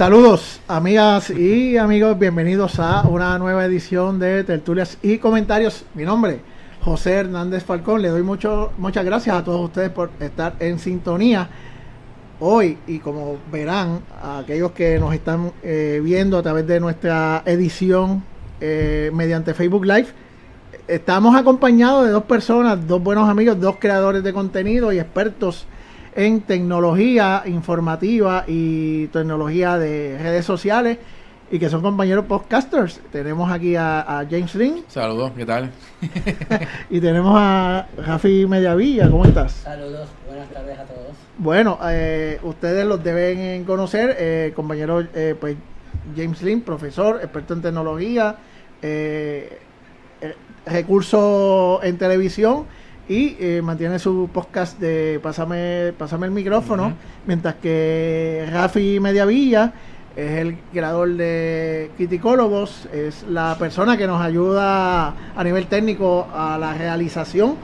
Saludos, amigas y amigos, bienvenidos a una nueva edición de Tertulias y Comentarios. Mi nombre, José Hernández Falcón. Le doy mucho, muchas gracias a todos ustedes por estar en sintonía hoy y como verán, aquellos que nos están eh, viendo a través de nuestra edición eh, mediante Facebook Live, estamos acompañados de dos personas, dos buenos amigos, dos creadores de contenido y expertos en tecnología informativa y tecnología de redes sociales y que son compañeros podcasters. Tenemos aquí a, James Lynn. Saludos, ¿qué tal? y tenemos a Rafi Mediavilla, ¿cómo estás? Saludos, buenas tardes a todos. Bueno, eh, ustedes los deben conocer, eh, compañero eh, pues James Lynn, profesor, experto en tecnología, eh, recursos en televisión y mantiene su podcast de Pásame, Pásame el micrófono, mientras que Rafi Mediavilla es el creador de Criticólogos, es la persona que nos ayuda a nivel técnico a la realización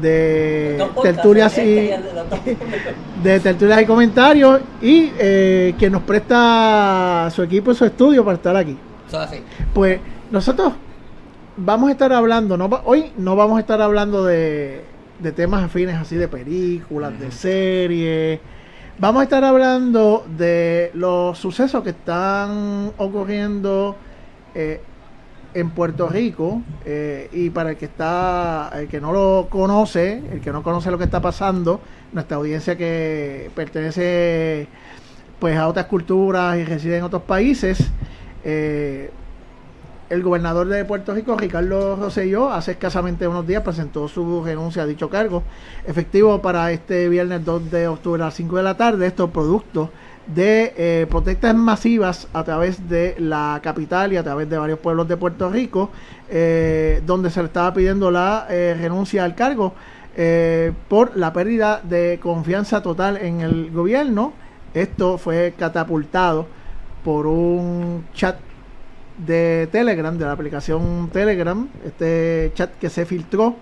de tertulias y de tertulias y comentarios y eh, que nos presta su equipo y su estudio para estar aquí. Pues nosotros vamos a estar hablando, no, hoy no vamos a estar hablando de, de temas afines así de películas, de series. Vamos a estar hablando de los sucesos que están ocurriendo eh, en Puerto Rico eh, y para el que está, el que no lo conoce, el que no conoce lo que está pasando, nuestra audiencia que pertenece pues a otras culturas y reside en otros países, eh, el gobernador de Puerto Rico, Ricardo Rosselló, hace escasamente unos días presentó su renuncia a dicho cargo, efectivo para este viernes 2 de octubre a las 5 de la tarde. Esto producto de eh, protestas masivas a través de la capital y a través de varios pueblos de Puerto Rico, eh, donde se le estaba pidiendo la eh, renuncia al cargo por la pérdida de confianza total en el gobierno. Esto fue catapultado por un chat de Telegram, de la aplicación Telegram, este chat que se filtró,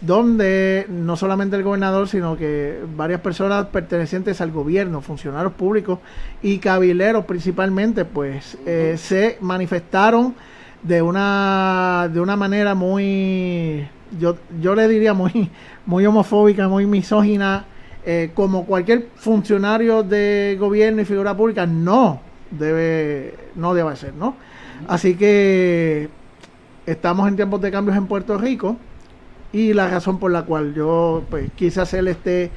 donde no solamente el gobernador, sino que varias personas pertenecientes al gobierno, funcionarios públicos y cabileros principalmente, pues eh, se manifestaron de una de una manera muy yo, yo le diría muy muy homofóbica, muy misógina, eh, como cualquier funcionario de gobierno y figura pública no debe no debe ser, ¿no? Así que estamos en tiempos de cambios en Puerto Rico y la razón por la cual yo pues, quise hacer este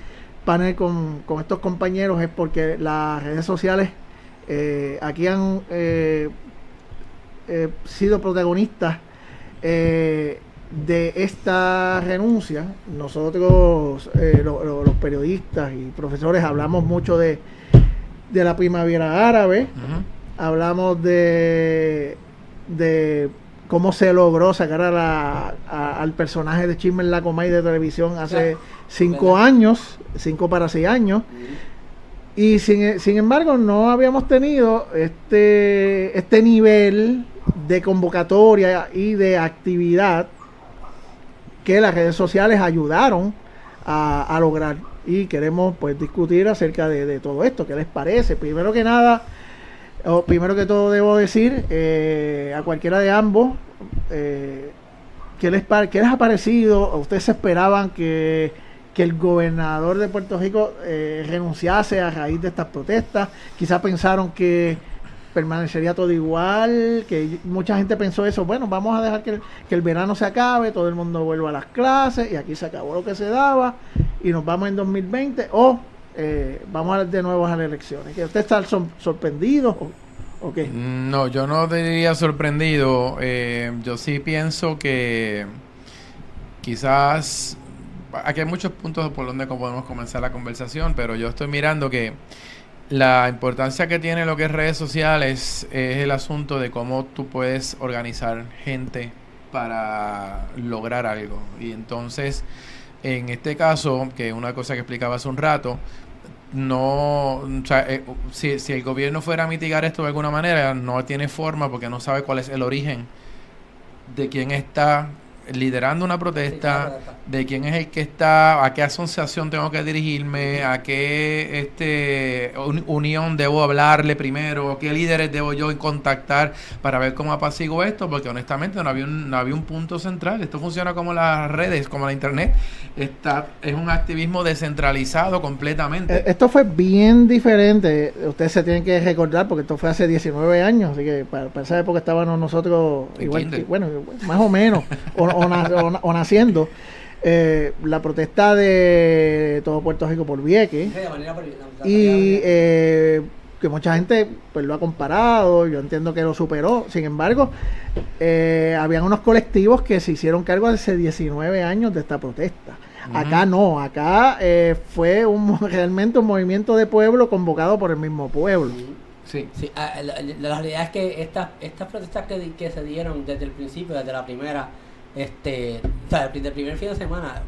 panel con, estos compañeros es porque las redes sociales eh, aquí han eh, eh, sido protagonistas de esta renuncia. Nosotros, los periodistas y profesores, hablamos mucho de, de la primavera árabe hablamos de, de cómo se logró sacar a la, al personaje de Chisme en la Comay de televisión hace cinco años, cinco para seis años. Y sin, sin, embargo, no habíamos tenido este, este nivel de convocatoria y de actividad que las redes sociales ayudaron a, lograr. Y queremos pues discutir acerca de, de todo esto. ¿Qué les parece? Primero que nada, Oh, primero que todo debo decir eh, a cualquiera de ambos eh, ¿qué, les, ¿qué les ha parecido? ¿Ustedes esperaban que, que el gobernador de Puerto Rico eh, renunciase a raíz de estas protestas? Quizá pensaron que permanecería todo igual, que mucha gente pensó eso, bueno, vamos a dejar que el, que el verano se acabe, todo el mundo vuelva a las clases y aquí se acabó lo que se daba y nos vamos en 2020 o eh, vamos de nuevo a las elecciones. ¿Que ¿Usted está sorprendido o, qué? No, yo no diría sorprendido. Eh, yo sí pienso que quizás aquí hay muchos puntos por donde podemos comenzar la conversación, pero yo estoy mirando que la importancia que tiene lo que es redes sociales es el asunto de cómo tú puedes organizar gente para lograr algo. Y entonces, en este caso, que una cosa que explicaba hace un rato, no, o sea, eh, si, si, el gobierno fuera a mitigar esto de alguna manera, no tiene forma porque no sabe cuál es el origen de quién está liderando una protesta, de quién es el que está, a qué asociación tengo que dirigirme, a qué este un- unión debo hablarle primero, qué líderes debo yo contactar para ver cómo apaciguo esto, porque honestamente no había un, no había un punto central. Esto funciona como las redes, como la internet. Está, es un activismo descentralizado completamente. Eh, Esto fue bien diferente. Ustedes se tienen que recordar porque esto fue hace 19 años, así que para, para esa época estábamos nosotros igual, que- bueno, más o menos, o, o na- o na- o naciendo. Eh, la protesta de todo Puerto Rico por Vieques Sí, de manera por- de manera- y eh, que mucha gente pues lo ha comparado, yo entiendo que lo superó. Sin embargo, eh, habían unos colectivos que se hicieron cargo hace 19 años de esta protesta. Acá no, acá eh, fue un, realmente un movimiento de pueblo convocado por el mismo pueblo. Sí. Sí, ah, la, la- la realidad es que estas estas protestas que, que se dieron desde el principio, desde la primera, este, o sea, desde el primer fin de semana,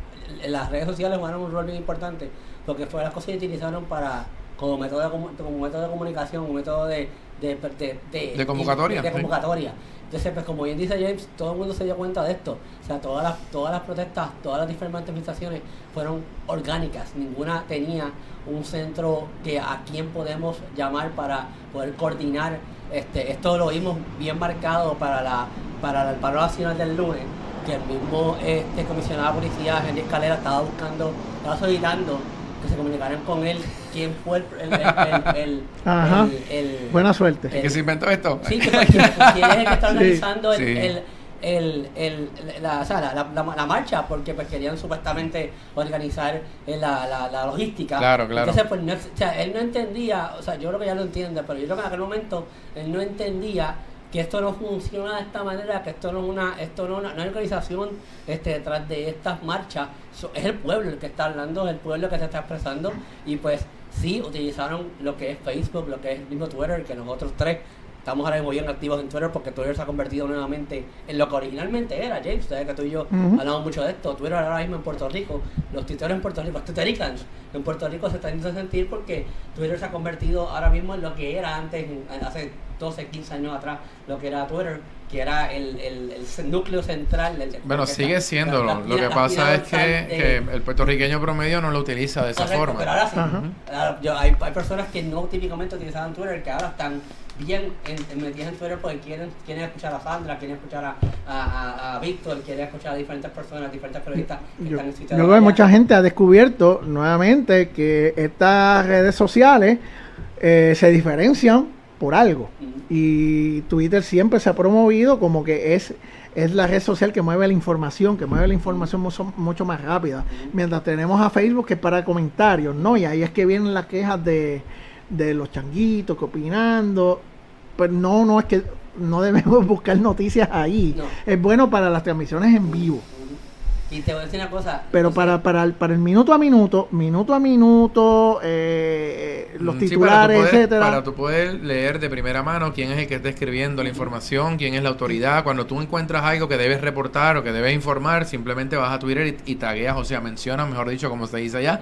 las redes sociales jugaron un rol bien importante porque fue las cosas que utilizaron para como método de, como método de comunicación, un método de de, de, de- De convocatoria, de sí. convocatoria. Entonces, pues como bien dice James, todo el mundo se dio cuenta de esto. O sea, todas las, todas las protestas, todas las diferentes manifestaciones fueron orgánicas. Ninguna tenía un centro que a quien podemos llamar para poder coordinar. Este, esto lo vimos bien marcado para la para el paro nacional del lunes, que el mismo este comisionado de policía, Henry Escalera, estaba buscando, estaba solicitando que se comunicaran con él quién fue el, el, el, el- Ajá. el- el- Buena suerte. el- ¿Qué se inventó esto? Sí, que pues, quién quién es el que está Sí. organizando el, Sí. el, el, el- la, o sea, la, la- la- marcha, porque pues querían supuestamente organizar eh, la, la, la logística. Claro, claro. Entonces, pues, no, o sea, él no entendía, o sea, yo creo que ya lo entiende, pero yo creo que en aquel momento él no entendía que esto no funciona de esta manera, que esto no es una, esto no es una, hay organización este, detrás de estas marchas, So- es el pueblo el que está hablando, es el pueblo que se está expresando, y pues sí utilizaron lo que es Facebook, lo que es el mismo Twitter, que nosotros tres estamos ahora mismo bien activos en Twitter porque Twitter se ha convertido nuevamente en lo que originalmente era, James, ustedes que tú y yo hablamos mucho de esto, Twitter ahora mismo en Puerto Rico, los tuiteros en Puerto Rico, los twittericans en Puerto Rico se están haciendo sentir porque Twitter se ha convertido ahora mismo en lo que era antes, hace 12, 15 años atrás, lo que era Twitter, que era el, el, el núcleo central del... Bueno, sigue siendo. la- Lo la que pasa es que, de- que el puertorriqueño promedio no lo utiliza de esa Correcto, forma. Pero ahora sí. Yo- hay, hay personas que no típicamente utilizaban Twitter que ahora están bien en, en metidas en Twitter porque quieren, quieren escuchar a Sandra, quieren escuchar a, a, a- a Víctor, quieren escuchar a diferentes personas, diferentes periodistas que Yo, están en yo creo que mucha gente ha descubierto nuevamente que estas redes sociales eh, se diferencian por algo. Y Twitter siempre se ha promovido como que es, es la red social que mueve la información, que mueve la información mucho, mucho más rápida. Mientras tenemos a Facebook que es para comentarios, ¿no? Y ahí es que vienen las quejas de, de los changuitos que opinando. Pues no, no es que no debemos buscar noticias ahí. No. Es bueno para las transmisiones en vivo. Y te voy a decir una cosa. Pero no para, para, el, para el minuto a minuto, minuto a minuto, eh, los Mm, sí, titulares, para tú poder- etcétera. Para tú poder leer de primera mano quién es el que está escribiendo la información, quién es la autoridad. Cuando tú encuentras algo que debes reportar o que debes informar, simplemente vas a Twitter y, y tagueas, o sea, mencionas, mejor dicho, como se dice allá,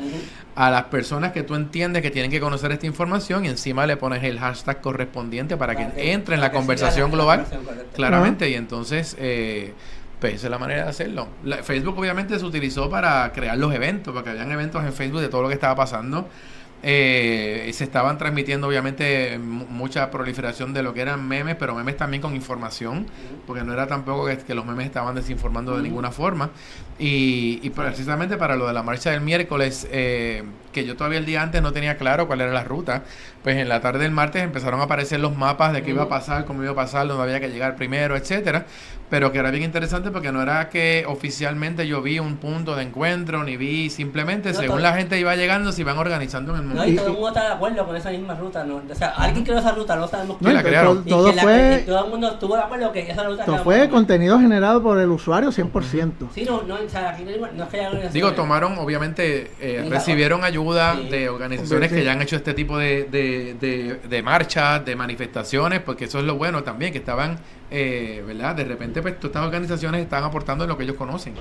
a las personas que tú entiendes que tienen que conocer esta información y encima le pones el hashtag correspondiente para que entre en la conversación la global. Claramente, y entonces, eh, pues esa es la manera de hacerlo. La- Facebook obviamente se utilizó para crear los eventos, porque habían eventos en Facebook de todo lo que estaba pasando. Eh, se estaban transmitiendo obviamente mu- mucha proliferación de lo que eran memes, pero memes también con información, porque no era tampoco que, que los memes estaban desinformando de ninguna forma. Y, y precisamente para lo de la marcha del miércoles, eh, que yo todavía el día antes no tenía claro cuál era la ruta, pues en la tarde del martes empezaron a aparecer los mapas de qué iba a pasar, cómo iba a pasar, dónde había que llegar primero, etcétera, pero que era bien interesante porque no era que oficialmente yo vi un punto de encuentro, ni vi simplemente No, según todo- la gente iba llegando, se iban organizando en el mundo. No, y todo el mundo está de acuerdo con esa misma ruta. ¿no? O sea, alguien creó esa ruta, no sabemos Sí, la crearon. Todo que la- fue, y todo el mundo estuvo de acuerdo que esa ruta todo fue contenido generado por el usuario 100%. Sí, no, no, o sea, aquí no, es que haya. Digo, tomaron, obviamente, eh, recibieron ayuda sí. de organizaciones Sí. que ya han hecho este tipo de, de, de, de marchas, de manifestaciones, porque eso es lo bueno también, que estaban, eh, ¿verdad? De repente, pues, todas estas organizaciones están aportando en lo que ellos conocen.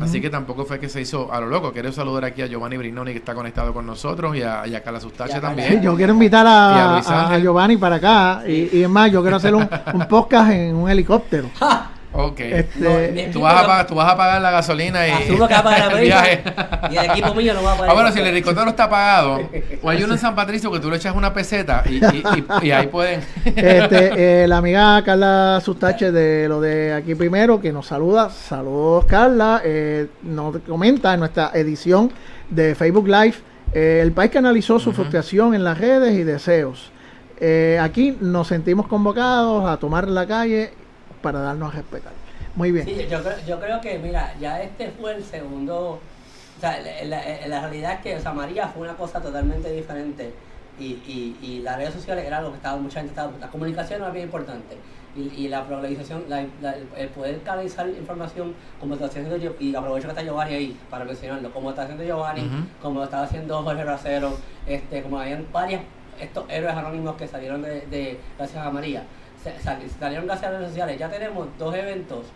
Así que tampoco fue que se hizo a lo loco. Quiero saludar aquí a Giovanni Brignoni, que está conectado con nosotros, y a, y a Carla Y Sustache también. Sí, yo quiero invitar a. Giovanni para acá. Y, y es más, yo quiero hacer un, un podcast en un helicóptero. Ok. Este, No, Tú vas, a pagar, tú vas a pagar la gasolina y Asumo que va a pagar la el viaje. Y el equipo mío no va a pagar. Ah, bueno, si el helicóptero está pagado, o hay uno en San Patricio que tú le echas una peseta y, y, y- y ahí pueden. Este, eh, la amiga Carla Sustache de lo de aquí primero, que nos saluda. Saludos, Carla. Eh, nos comenta en nuestra edición de Facebook Live eh, el país que analizó su Ujú. frustración en las redes y deseos. Eh, aquí nos sentimos convocados a tomar la calle para darnos a respetar. Muy bien. Sí, yo, creo, yo creo que, mira, ya este fue el segundo. O sea, la, la- la realidad es que, o sea, María fue una cosa totalmente diferente. Y, y, y las redes sociales era algo que estaba, mucha gente estaba. La comunicación era bien importante. Y, y la globalización, la- la- el poder canalizar información, como está haciendo yo, y aprovecho que está Giovanni ahí para mencionarlo, como está haciendo Giovanni, Ujú. como lo estaba haciendo Jorge Racero, este, como habían varias, estos héroes anónimos que salieron de, de gracias a María, salieron gracias a las redes sociales. Ya tenemos dos eventos,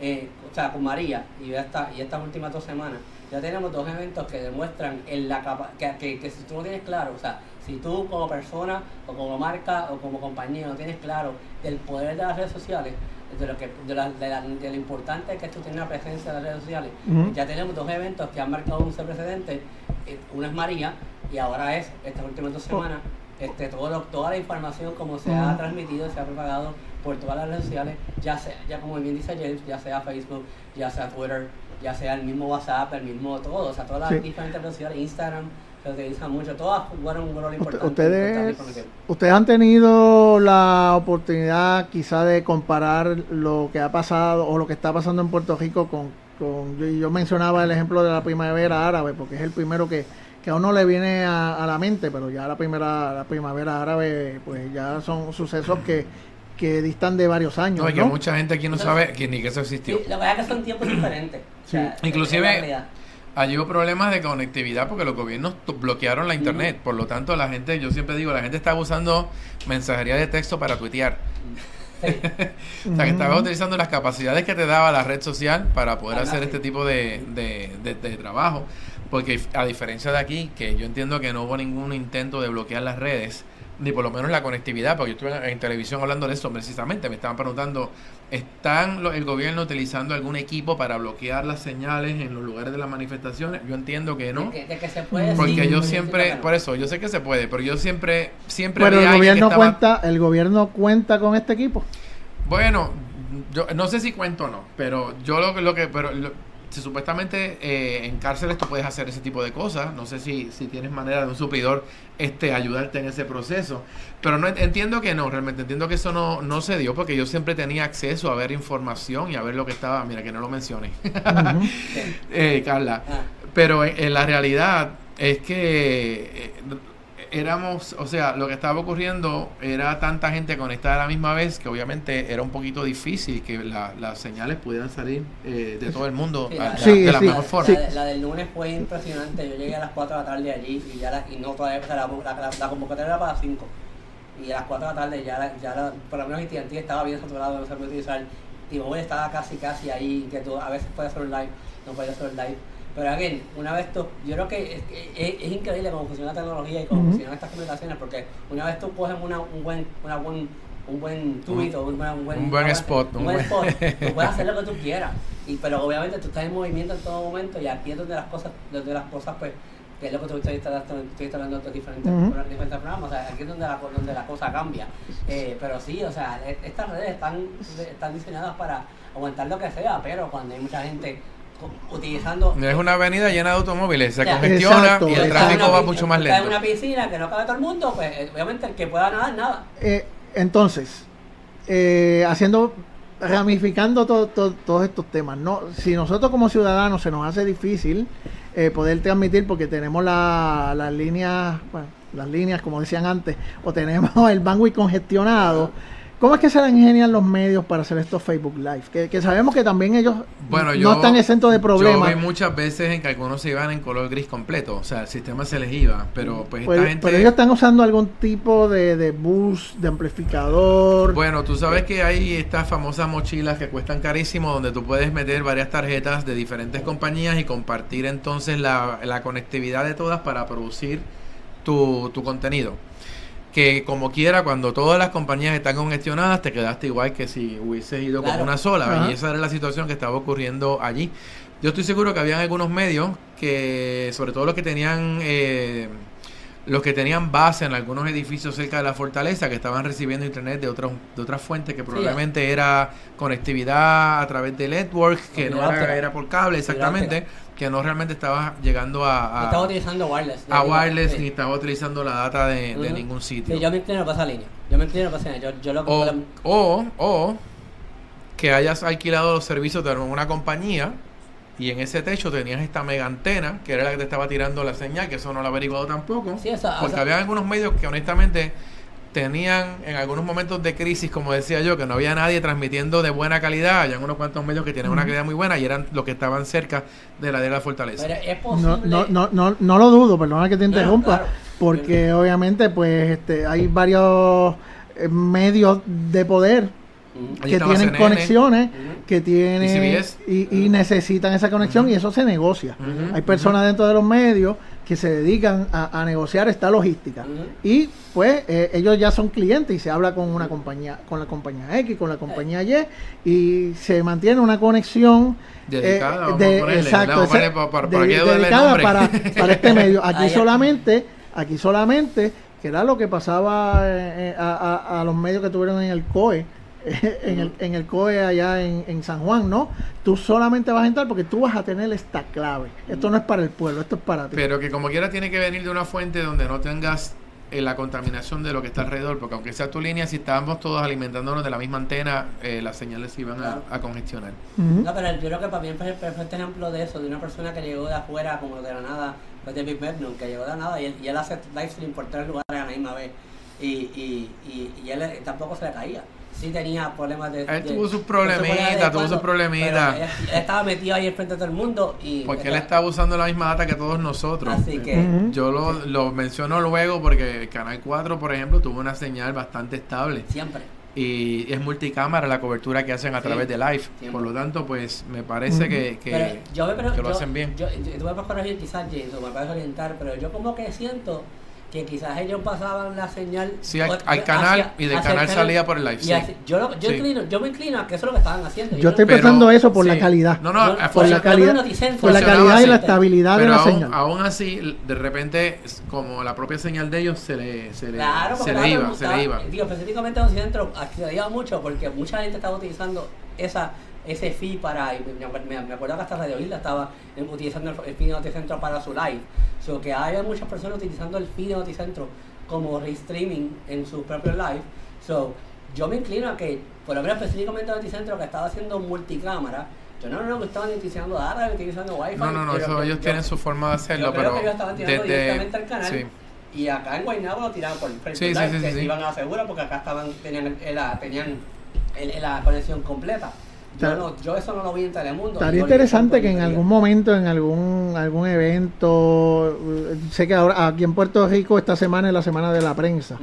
eh, o sea, con María y esta, y estas últimas dos semanas, ya tenemos dos eventos que demuestran en la capa que, que, que si tú no tienes claro, o sea, si tú como persona o como marca o como compañía no tienes claro del poder de las redes sociales, de lo que de, la, de, la- de lo importante que es tú tener una presencia en las redes sociales, ya tenemos dos eventos que han marcado un precedente, eh, uno es María y ahora es estas últimas dos semanas este, todo lo- toda la información como se ha transmitido, se ha propagado por todas las redes sociales, ya sea, ya como bien dice James, ya sea Facebook, ya sea Twitter, ya sea el mismo WhatsApp, el mismo todo, o sea, todas las Sí. diferentes redes sociales, Instagram, se utiliza mucho, todas jugaron un rol importante. Ustedes, ustedes han tenido la oportunidad quizá de comparar lo que ha pasado o lo que está pasando en Puerto Rico con, con yo, yo mencionaba el ejemplo de la primavera árabe porque es el primero que, que a uno le viene a, a la mente, pero ya la primera la primavera árabe pues ya son sucesos que, que distan de varios años, No, que ¿no? mucha gente aquí no sabe que ni que eso Sí, existió. lo que pasa es que son tiempos diferentes. o sea, Sí. Inclusive-. Allí hubo problemas de conectividad porque los gobiernos bloquearon la internet. Por lo tanto, la gente, yo siempre digo, la gente estaba usando mensajería de texto para tuitear. Sí. O sea, que estabas utilizando las capacidades que te daba la red social para poder hacer sí. este tipo de, de- de- de trabajo. Porque a diferencia de aquí, que yo entiendo que no hubo ningún intento de bloquear las redes, ni por lo menos la conectividad, porque yo estuve en, en televisión hablando de eso precisamente, me estaban preguntando, ¿están lo- el gobierno utilizando algún equipo para bloquear las señales en los lugares de las manifestaciones? Yo entiendo que no. De que, de que se puede. Porque sí, yo siempre, por eso, yo sé que se puede, pero yo siempre, siempre Pero el gobierno estaba- cuenta, el gobierno cuenta con este equipo. bueno, yo no sé si cuento o no, pero yo lo que, lo que, pero lo- si supuestamente eh, en cárceles tú puedes hacer ese tipo de cosas, no sé si, si tienes manera de un suplidor este ayudarte en ese proceso, pero no entiendo que no, realmente entiendo que eso no, no se dio porque yo siempre tenía acceso a ver información y a ver lo que estaba, mira que no lo mencioné, eh, Carla, Ah, pero en, en la realidad es que eh, éramos, o sea, lo que estaba ocurriendo era tanta gente conectada a la misma vez que obviamente era un poquito difícil que la- las señales pudieran salir eh, de todo el mundo Sí, a- la- de, Sí, de la sí. mejor forma. la- la del lunes fue impresionante. Yo llegué a las 4 de la tarde allí y ya la, y no todavía, o sea, la, la, la- la convocatoria era para las 5. Y a las 4 de la tarde ya, la, ya la, por lo menos AT&T estaba bien saturado, no se puede utilizar. T-Mobile estaba casi, casi ahí, que tú a veces puedes hacer un live, no puedes hacer un live. Pero again, una vez tú, yo creo que es, es- es increíble cómo funciona la tecnología y cómo Ujú. funcionan estas comunicaciones, porque una vez tú coges una, un buen, una buen, un buen tweet o un, buen- un buen, Un buen spot, un buen spot, tú puedes hacer lo que tú quieras. Y, pero obviamente tú estás en movimiento en todo momento y aquí es donde las cosas, donde las cosas pues, que es lo que tú estás estás hablando de otros diferentes, Ujú. diferentes programas, o sea, aquí es donde la, donde la cosa cambia. Eh, pero sí, o sea, e- estas redes están, están diseñadas para aguantar lo que sea, pero cuando hay mucha gente utilizando Es una avenida llena de automóviles, se Ya. congestiona Exacto. y el tráfico una va mucho más estás en lento. una piscina que no cabe todo el mundo, pues obviamente el que pueda nadar, nada. Eh, entonces, eh, haciendo, ramificando to- to- todos estos temas, ¿no? Si nosotros como ciudadanos se nos hace difícil eh, poder transmitir porque tenemos la- las líneas, bueno, las líneas como decían antes, o tenemos el bandwidth congestionado, ¿cómo es que se le ingenian los medios para hacer estos Facebook Live? Que, que sabemos que también ellos Bueno, no yo, están exentos de Yo problemas. vi muchas veces en que algunos se iban en color gris completo, o sea, el sistema se les iba, pero pues Pues, esta gente... pero ellos están usando algún tipo de, de bus, de amplificador. Bueno, tú sabes que hay estas famosas mochilas que cuestan carísimo donde tú puedes meter varias tarjetas de diferentes compañías y compartir entonces la, la conectividad de todas para producir tu, tu contenido. Que como quiera, cuando todas las compañías están congestionadas, te quedaste igual que si hubieses ido Claro. con una sola. Y esa era la situación que estaba ocurriendo allí. Yo estoy seguro que habían algunos medios que, sobre todo los que tenían... eh, los que tenían base en algunos edificios cerca de la fortaleza que estaban recibiendo internet de otros de otras fuentes que probablemente era conectividad a través de network que no era, era por cable exactamente que no realmente estaba llegando a, a- Estaba utilizando wireless. a wireless ni estaba utilizando la data de, ningún sitio Sí, yo me inclino para esa línea. Yo me inclino para esa línea. Yo, yo lo o, o, o que hayas alquilado los servicios de una compañía y en ese techo tenías esta mega antena, que era la que te estaba tirando la señal, que eso no lo he averiguado tampoco. Sí, esa- o porque sea- había algunos medios que honestamente tenían en algunos momentos de crisis, como decía yo, que no había nadie transmitiendo de buena calidad. Hay unos cuantos medios que tienen una calidad muy buena y eran los que estaban cerca de la de la fortaleza. Pero es No, posible. no, no, no, no lo dudo, perdona que te interrumpa, claro. porque obviamente pues este, hay varios eh, medios de poder que tienen CNN. conexiones, que tienen y, y necesitan esa conexión y eso se negocia. Hay personas dentro de los medios que se dedican a, a negociar esta logística. Y pues eh, ellos ya son clientes y se habla con una compañía, con la compañía X, con la compañía Y y se mantiene una conexión Dedicada, eh, vamos de- a ponerle, exacto, para dedicada para, este medio. Aquí solamente, aquí solamente, que era lo que pasaba eh, eh, a, a- a los medios que tuvieron en el COE, en el, en el COE allá en, en San Juan, ¿no? Tú solamente vas a entrar porque tú vas a tener esta clave. Esto no es para el pueblo, esto es para ti. Pero que como quiera tiene que venir de una fuente donde no tengas eh, la contaminación de lo que está alrededor, porque aunque sea tu línea, si estábamos todos alimentándonos de la misma antena, eh, las señales se iban a, Claro. a congestionar. No, pero yo creo que para mí es el perfecto ejemplo de eso, de una persona que llegó de afuera, como de la nada, fue David Beckham, que llegó de la nada y él, y él hace live stream por tres lugares a la misma vez. Y, y, y, y él eh, tampoco se le caía. Sí tenía problemas de. Él de- tuvo sus problemitas, tuvo sus problemitas. Él, él estaba metido ahí frente a todo el mundo y. Porque él estaba usando la misma data que todos nosotros. Así que. Yo lo, lo menciono luego porque el Canal 4, por ejemplo, tuvo una señal bastante estable. Siempre. Y es multicámara la cobertura que hacen a Sí, través de live. siempre. Por lo tanto, pues me parece que, que, pero yo, me- pero que lo yo- hacen bien. Yo, yo- tú me puedes corregir quizás, James, o me puedes orientar, pero yo como que siento que quizás ellos pasaban la señal Sí, al- canal hacia- y del canal salía por el live, y sí. hacia- yo, lo- yo, Sí. inclino, yo me inclino a que eso es lo que estaban haciendo. Yo estoy Pero- pensando eso por la calidad. No, no, Yo- a- por la calidad, por la calidad y la estabilidad de la aún, señal. aún así, de repente, como la propia señal de ellos se le, se le, Claro, se porque le iba, se le iba. Digo, específicamente en Occidentro accedía mucho porque mucha gente estaba utilizando esa ese fee para. y Me, acuerdo que hasta Radio Isla estaba utilizando el, el fee de Noticentro para su live. So que hay muchas personas utilizando el fee de Noticentro como restreaming en su propio live. So, yo me inclino a que, por lo menos específicamente Noticentro que estaba haciendo multicámara, yo no no, que estaban utilizando data, utilizando wifi. No, no, no, eso ellos yo- tienen su forma de hacerlo, yo creo pero que ellos estaban tirando directamente al canal sí. y acá en Guaynabo lo tiraban por Facebook Sí, sí, se iban a la segura porque acá estaban tenían la, tenían el- la conexión completa. Yo, no, yo eso no lo vi en Telemundo. Estaría interesante que en algún momento, en algún algún evento, eh, sé que ahora aquí en Puerto Rico esta semana es la semana de la prensa.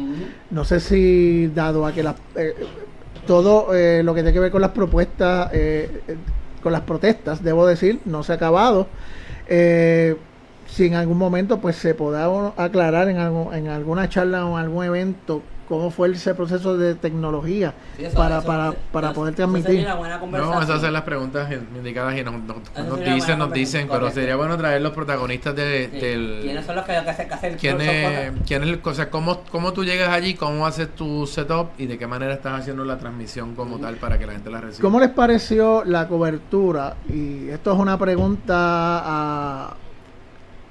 No sé si dado a que las, eh, todo eh, lo que tiene que ver con las propuestas, eh, con las protestas, debo decir, no se ha acabado. Eh, si en algún momento pues se podrá aclarar en, algo- en alguna charla o en algún evento cómo fue ese proceso de tecnología Sí, eso- para, eso- para, eso- para poder sería transmitir. una buena No, esas son las preguntas indicadas y nos, dicen, nos dicen, pero sería bueno traer los protagonistas de- Sí. del... ¿Quiénes son los que, que hacen que hacen ¿Quién son es, cosas? quién es el- o sea, cómo, cómo tú llegas allí, cómo haces tu setup y de qué manera estás haciendo la transmisión como tal para que la gente la reciba? ¿Cómo les pareció la cobertura? Y esto es una pregunta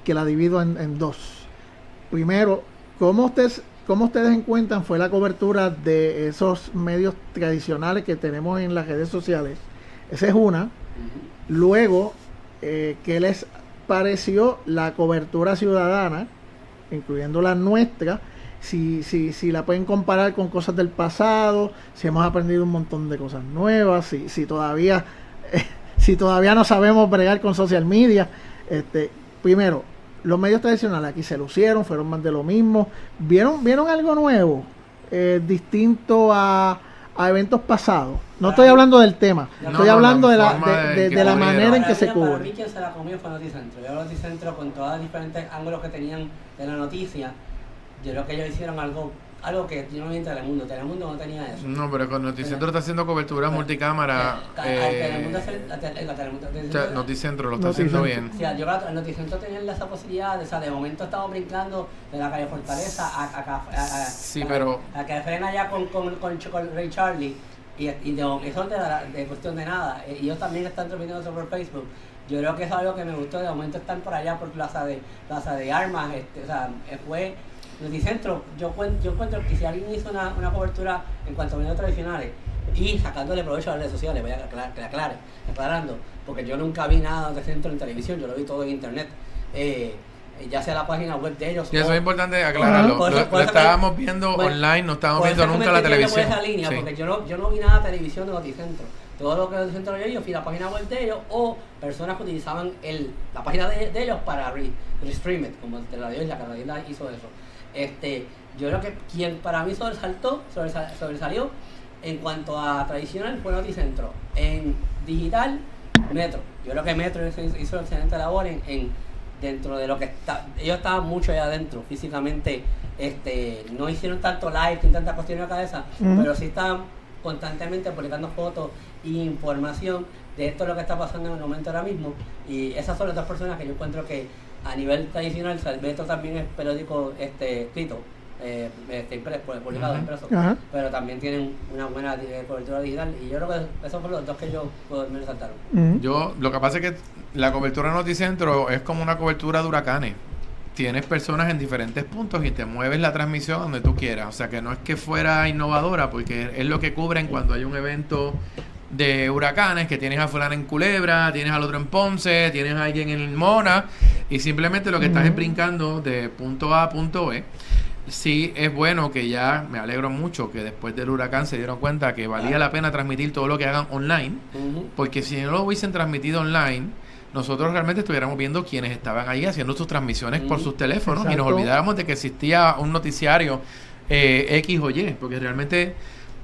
que la divido en, en dos. Primero, ¿cómo ustedes, ¿cómo ustedes encuentran fue la cobertura de esos medios tradicionales que tenemos en las redes sociales? Esa es una. Luego, eh, ¿qué les pareció la cobertura ciudadana, incluyendo la nuestra? Si, si, si la pueden comparar con cosas del pasado, si hemos aprendido un montón de cosas nuevas, si, si todavía si todavía no sabemos bregar con social media. Este, primero, los medios tradicionales aquí se lucieron, fueron más de lo mismo. ¿Vieron, vieron algo nuevo? eh, distinto a, a eventos pasados. No estoy hablando del tema, No, estoy no, hablando la de la, de, de de- de la manera en que se Para mí cubre. quien se la comió fue Noticentro. Yo Noticentro con todos los diferentes ángulos que tenían de la noticia, yo creo que ellos hicieron algo algo que yo no vi en Telemundo. Telemundo no tenía eso. No, pero con Noticentro está haciendo cobertura multicámara. Eh, eh, Noticentro lo está haciendo bien. Sí, yo creo que Noticentro tenía esa posibilidad, o sea, de momento estamos brincando de la calle Fortaleza a, a, a, a sí, pero... a que frena ya con, con, con, con Ray Charlie. Y, y de, eso de, de cuestión de nada. Y ellos también están transmitiendo eso por Facebook. Yo creo que es algo que me gustó. De momento están por allá por Plaza de Plaza de Armas. Este, o sea, fue Noticentro, yo, yo encuentro que si alguien hizo una, una cobertura en cuanto a medios tradicionales y sacándole provecho a las redes sociales, voy a aclarar, que la aclare, aclarando, porque yo nunca vi nada de centro en televisión, yo lo vi todo en internet. Eh, ya sea la página web de ellos. Y eso es importante aclararlo. lo, estábamos viendo online, no estábamos viendo nunca la televisión. Esa línea, porque yo no, yo no vi nada de televisión de Noticentro. Todo lo que Noticentro yo, yo fui la página web de ellos o personas que utilizaban el, la página de, ellos para restream it, como la de hoy, la Carolina hizo eso. Este, yo creo que quien para mí sobresaltó, sobresalió en cuanto a tradicional fue Noticentro. En digital, Metro. Yo creo que Metro hizo, excelente labor en, dentro de lo que está. Ellos estaban mucho allá adentro, físicamente. Este, no hicieron tanto live ni tanta cuestión en la cabeza, pero sí estaban constantemente publicando fotos e información de esto lo que está pasando en el momento ahora mismo. Y esas son las dos personas que yo encuentro que a nivel tradicional, Metro también es periódico este, escrito, eh, este, pues, publicado, impreso, pero también tienen una buena eh, cobertura digital y yo creo que esos fueron los dos que yo me resaltaron. Yo, lo que pasa es que la cobertura Noticentro es como una cobertura de huracanes. Tienes personas en diferentes puntos y te mueves la transmisión donde tú quieras. O sea que no es que fuera innovadora, porque es lo que cubren cuando hay un evento de huracanes, que tienes a fulano en Culebra, tienes al otro en Ponce, tienes a alguien en Mona, y simplemente lo que estás es brincando de punto A a punto B. Sí, es bueno que ya, me alegro mucho que después del huracán se dieron cuenta que valía la pena transmitir todo lo que hagan online, porque si no lo hubiesen transmitido online, nosotros realmente estuviéramos viendo quienes estaban ahí haciendo sus transmisiones por sus teléfonos y nos olvidáramos de que existía un noticiario eh, X o Y, porque realmente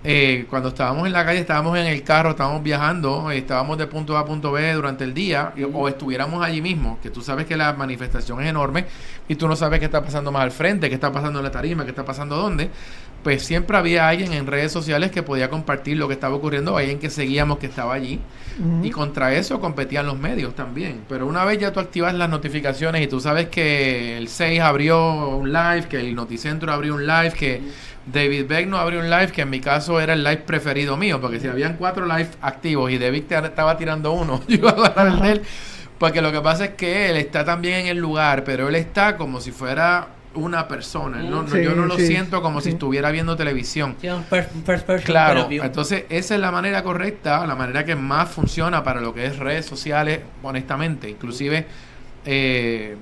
eh, cuando estábamos en la calle, estábamos en el carro, estábamos viajando, estábamos de punto A a punto B durante el día, o estuviéramos allí mismo, que tú sabes que la manifestación es enorme y tú no sabes qué está pasando más al frente, qué está pasando en la tarima, qué está pasando dónde, pues siempre había alguien en redes sociales que podía compartir lo que estaba ocurriendo, alguien que seguíamos que estaba allí, y contra eso competían los medios también. Pero una vez ya tú activas las notificaciones y tú sabes que el 6 abrió un live, que el Noticentro abrió un live, que David Beck no abrió un live que en mi caso era el live preferido mío, porque si habían cuatro live activos y David estaba tirando uno, yo iba a agarrar el de él. Porque lo que pasa es que él está también en el lugar, pero él está como si fuera una persona. No, yo no lo siento como si estuviera viendo televisión. claro, entonces esa es la manera correcta, la manera que más funciona para lo que es redes sociales, honestamente. Inclusive eh,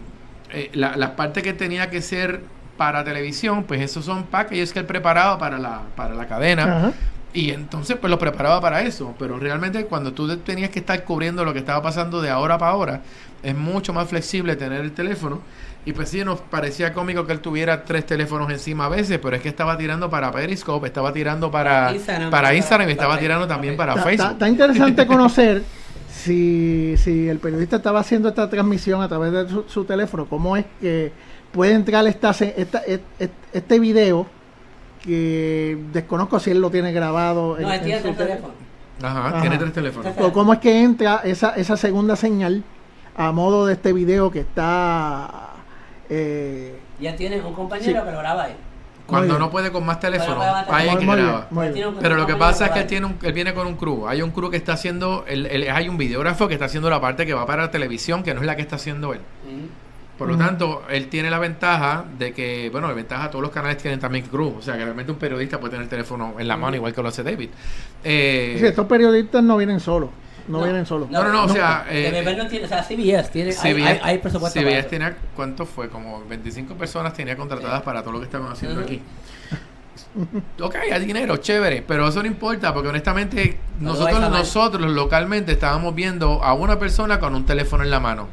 eh, las partes que tenía que ser para televisión, pues esos son packages que él preparaba para la, para la cadena. Y entonces pues lo preparaba para eso. Pero realmente cuando tú tenías que estar cubriendo lo que estaba pasando de ahora para ahora, es mucho más flexible tener el teléfono. Y pues sí, nos parecía cómico que él tuviera tres teléfonos encima a veces, pero es que estaba tirando para Periscope, estaba tirando para Instagram, para Instagram y estaba tirando también para Facebook. Está interesante conocer si, si el periodista estaba haciendo esta transmisión a través de su, su teléfono, cómo es que puede entrar esta, esta, este video que desconozco si él lo tiene grabado. No, en, tiene tres teléfonos. Ajá, tiene tres teléfonos. ¿Cómo es que entra esa, esa segunda señal a modo de este video que está... Eh, ya tiene un compañero que lo graba ahí. Cuando no puede con más teléfonos, hay que graba. Pero lo que pasa es que él, tiene un, él viene con un crew. Hay un crew que está haciendo, el, hay un videógrafo que está haciendo la parte que va para la televisión, que no es la que está haciendo él. Por lo tanto, él tiene la ventaja de que, bueno, la ventaja todos los canales tienen también crew. O sea, que realmente un periodista puede tener el teléfono en la mano, igual que lo hace David. Eh, sí, estos periodistas no vienen solos. No, vienen solos. No, no, no, o sea. Eh, no tiene, o sea, CBS tiene. CBS, hay, presupuesto. CBS tiene, ¿cuánto fue? Como 25 personas tenía contratadas para todo lo que estaban haciendo aquí. ok, hay dinero, chévere, pero eso no importa porque honestamente nosotros, nosotros localmente estábamos viendo a una persona con un teléfono en la mano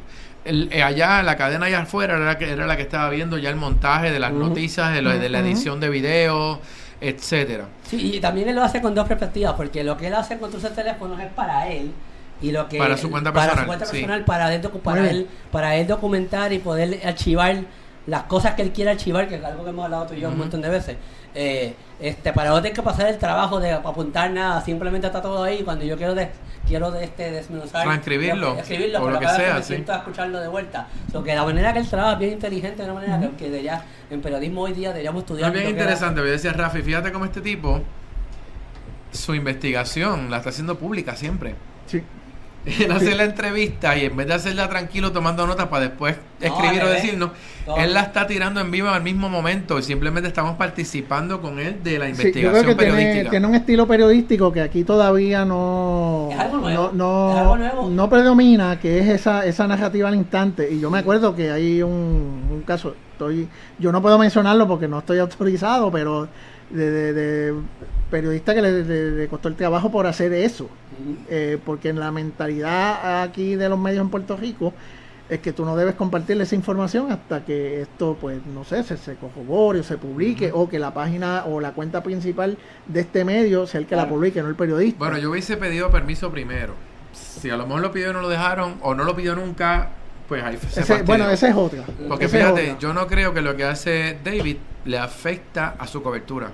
el, eh, allá, la cadena allá afuera era la, que, era la que estaba viendo ya el montaje de las noticias, de, de la edición de video, etcétera. Sí, y también él lo hace con dos perspectivas, porque lo que él hace con sus teléfonos es para él y lo que para su cuenta personal, para, su cuenta personal, para, él, para, él, para él documentar y poder archivar las cosas que él quiere archivar, que es algo que hemos hablado tú y yo un montón de veces. Eh, este, para no tener que pasar el trabajo de apuntar nada, simplemente está todo ahí. Cuando yo quiero de, quiero de, este, desmenuzar, Transcribirlo, escribirlo, o pero lo que cada vez sea, me sí. siento a escucharlo de vuelta. So, que la manera que él trabaja es bien inteligente, de una manera que, que de ya, en periodismo hoy día deberíamos estudiar. Es bien interesante, voy a decir Rafi, fíjate cómo este tipo, su investigación la está haciendo pública siempre. Sí. Él hace la entrevista y en vez de hacerla tranquilo tomando notas para después escribir o decirnos, él la está tirando en vivo al mismo momento y simplemente estamos participando con él de la Sí, yo investigación creo que periodística. tiene un estilo periodístico que aquí todavía no, nuevo, no, no, algo nuevo. no predomina, que es esa, esa narrativa al instante. Y yo me acuerdo que hay un, un caso, estoy, yo no puedo mencionarlo porque no estoy autorizado, pero de, de- de periodista que le, le- le costó el trabajo por hacer eso. Eh, porque en la mentalidad aquí de los medios en Puerto Rico es que tú no debes compartir esa información hasta que esto, pues, no sé, se, se corrobore o se publique o que la página o la cuenta principal de este medio sea el que la publique, no el periodista. Bueno, yo hubiese pedido permiso primero. Si a lo mejor lo pidió y no lo dejaron o no lo pidió nunca, pues ahí se Ese- bueno, esa es otra. Porque fíjate, yo no creo que lo que hace David le afecta a su cobertura.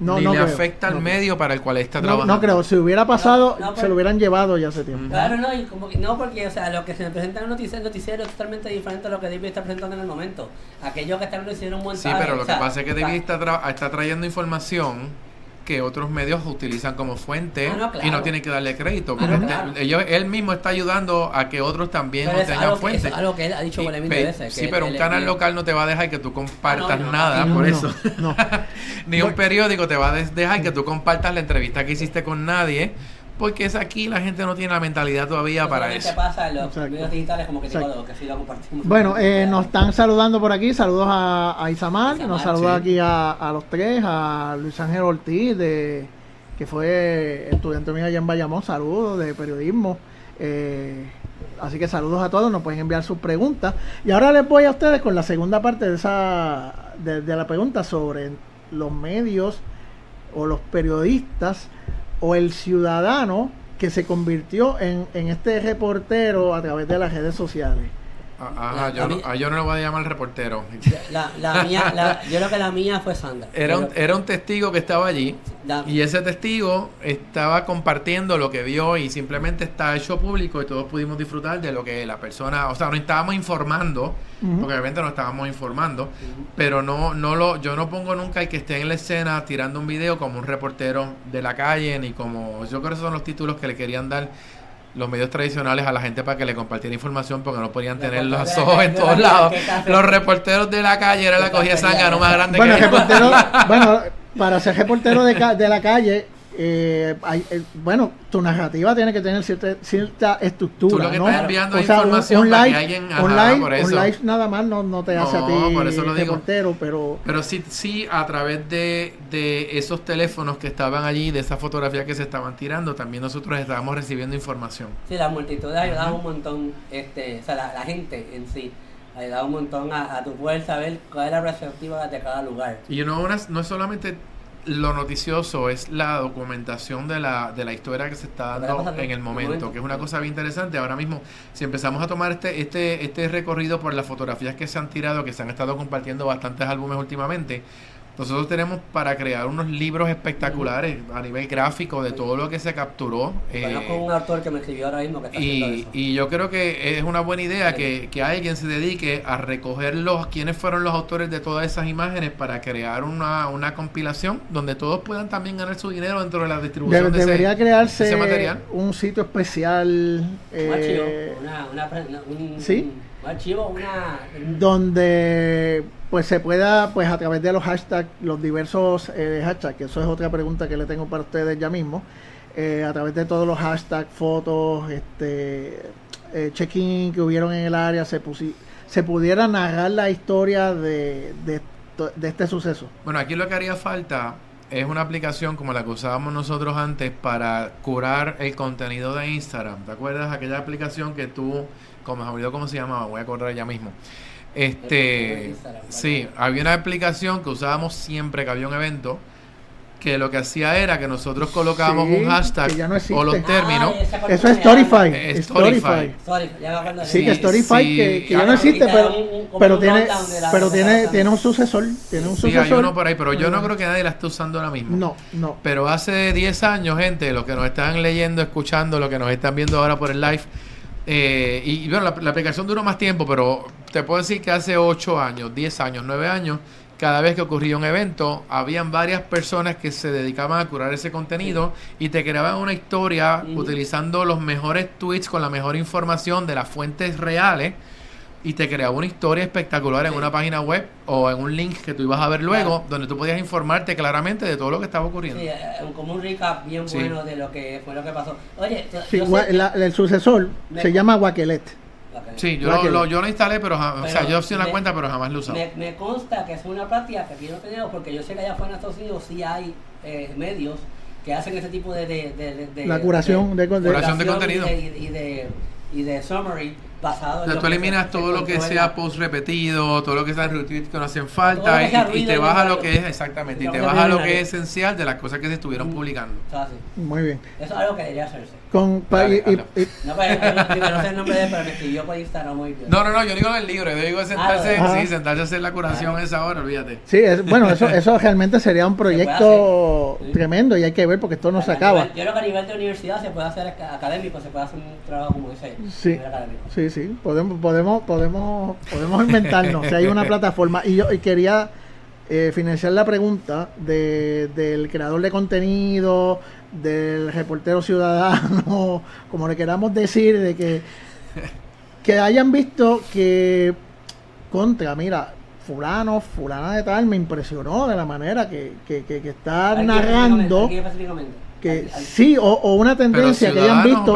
No, ni no le creo, afecta al no medio para el cual está trabajando. no creo, si hubiera pasado, No, no, se lo hubieran llevado ya hace tiempo. Claro, no, y como que no, porque, o sea, lo que se me presenta en el noticiero, noticiero es totalmente diferente a lo que David está presentando en el momento. Aquellos que están lo hicieron un Sí, montaje. pero lo o que sea, pasa es que David está, tra- está trayendo información que otros medios utilizan como fuente Ah, no, claro. y no tienen que darle crédito. Ah, Porque no, ellos, él mismo está ayudando a que otros también pero tengan fuente. es algo que él ha dicho Y por mil pe- veces. sí, que pero un canal local no te va a dejar que tú compartas Ah, no, nada por eso. Ni un periódico te va a dejar que tú compartas la entrevista que hiciste con nadie, porque es aquí la gente no tiene la mentalidad todavía para eso. pasa en los Exacto. medios digitales como que sí lo compartimos. Bueno, eh, nos están saludando por aquí. Saludos a, a Isamar, Isamar, nos saluda sí. aquí a, a los tres, a Luis Ángel Ortiz, de, que fue estudiante mío allá en Bayamón. Saludos de periodismo. Eh, así que saludos a todos. Nos pueden enviar sus preguntas. Y ahora les voy a ustedes con la segunda parte de esa de, de la pregunta sobre los medios o los periodistas o el ciudadano que se convirtió en, en este reportero a través de las redes sociales. Ah, Ajá, La- yo, a no, mí- ah, yo no le voy a llamar reportero. La, la mía, la- yo creo que la mía fue Sandra. Era un, era un testigo que estaba allí la- y ese testigo estaba compartiendo lo que vio y simplemente está hecho público y todos pudimos disfrutar de lo que la persona, o sea, no estábamos informando, Ujú. porque obviamente no estábamos informando, pero no, no lo, yo no pongo nunca el que esté en la escena tirando un video como un reportero de la calle, ni como, yo creo que esos son los títulos que le querían dar los medios tradicionales a la gente para que le compartiera información porque no podían tener los ojos en todos ¿qué lados. Los reporteros de la calle era la ¿Qué cogía sangre no más grande Bueno, que reportero, bueno, para ser reportero de, ca- de la calle, eh, hay- eh, bueno, tu narrativa tiene que tener cierta, cierta estructura. Tú lo que ¿no? estás enviando O es sea, un- información un para que alguien- ajá, un live, por eso. un live nada más no, no te hace a No, ti por eso lo digo. reportero, pero Pero sí, sí, a través de, de esos teléfonos que estaban allí, de esas fotografías que se estaban tirando, también nosotros estábamos recibiendo información. Sí, la multitud ayudaba un montón, este, o sea, la, la gente en sí, ayudaba un montón a, a tu poder saber cuál es la perspectiva de cada lugar. Y no, una- no es solamente lo noticioso, es la documentación de la, de la historia que se está dando en el en el momento, momento. que es una cosa bien interesante. Ahora mismo, si empezamos a tomar este, este, este recorrido por las fotografías que se han tirado, que se han estado compartiendo bastantes álbumes últimamente, nosotros tenemos para crear unos libros espectaculares a nivel gráfico de todo lo que se capturó. eh, Conozco un autor que me escribió ahora mismo que está haciendo y, eso. y yo creo que es una buena idea que, que alguien se dedique a recoger los quiénes fueron los autores de todas esas imágenes para crear una, una compilación donde todos puedan también ganar su dinero dentro de la distribución de ese- debería crearse ese material. un sitio especial un archivo, eh, una, una, pre- una- un, ¿sí? un archivo, una... donde pues se pueda pues a través de los hashtags los diversos eh, hashtags que eso es otra pregunta que le tengo para ustedes ya mismo eh, a través de todos los hashtags fotos este eh, check-in que hubieron en el área se pusi- se pudiera narrar la historia de, de, de este suceso Bueno, aquí lo que haría falta es una aplicación como la que usábamos nosotros antes para curar el contenido de Instagram. ¿Te acuerdas aquella aplicación que tú, como me olvidó cómo se llamaba, voy a acordar ya mismo. Este, sí, había una aplicación que usábamos siempre que había un evento que lo que hacía era que nosotros colocábamos Sí, un hashtag no o los términos. Ah, Eso es me Storify. Eh, Storify. Sí, que Storify sí. que, que ya no existe, pero, un- tiene, la pero tiene, tiene un sucesor, tiene un Sí, sucesor. hay uno por ahí, pero yo no creo que nadie la esté usando ahora mismo. No, no. Pero hace 10 años, gente, los que nos están leyendo, escuchando, los que nos están viendo ahora por el live, eh, y, bueno, la, la aplicación duró más tiempo, pero te puedo decir que hace 8 años, 10 años, 9 años, cada vez que ocurría un evento, habían varias personas que se dedicaban a curar ese contenido y te creaban una historia utilizando los mejores tweets con la mejor información de las fuentes reales y te creaba una historia espectacular en Sí. una página web o en un link que tú ibas a ver luego, Claro. donde tú podías informarte claramente de todo lo que estaba ocurriendo. Sí, eh, como un recap bien Sí. bueno de lo que fue lo que pasó. Oye, Sí, la- el sucesor Me- se llama Wakelet. Ok. Sí, yo lo, lo- yo lo instalé, pero, ja- o sea, Pero yo sí una me- cuenta, pero jamás lo usado. Me, me consta que es una práctica que aquí no tenemos porque yo sé que allá afuera en Estados Unidos sí hay eh, medios que hacen ese tipo de... de, de- de- La curación de con- de- Curación de y contenido. Y de, y de, y de summary basado O en sea, lo tú eliminas todo lo que sea post repetido, todo lo que sea retweet que no hacen falta, y, te vas a lo que es, exactamente, y te vas a lo que es esencial de las cosas que se estuvieron publicando. Muy bien. Eso es algo que debería hacerse. Con, pa- Dale, y- y- No, pues, no, sé el nombre de él, pero me escribió por Instagram muy bien. No, no, no, yo digo en el libro, yo digo sentarse, Ah. sí, sentarse a hacer la curación esa hora, olvídate. sí, es- bueno, eso, eso realmente sería un proyecto sí. tremendo y hay que ver porque esto no se acaba. nivel- Yo creo que a nivel de universidad se puede hacer aca- académico, se puede hacer un trabajo como ese. Sí. a nivel académico. Sí, sí, podemos, podemos, podemos, podemos inventarnos. si hay una plataforma. Y yo y quería eh, financiar la pregunta de, del creador de contenido, del reportero ciudadano, como le queramos decir, de que, que hayan visto que contra, mira, fulano, fulana de tal, me impresionó de la manera que, que, que, que está Aquí narrando. aquí. Que Aquí- sí, o, o una tendencia que hayan visto.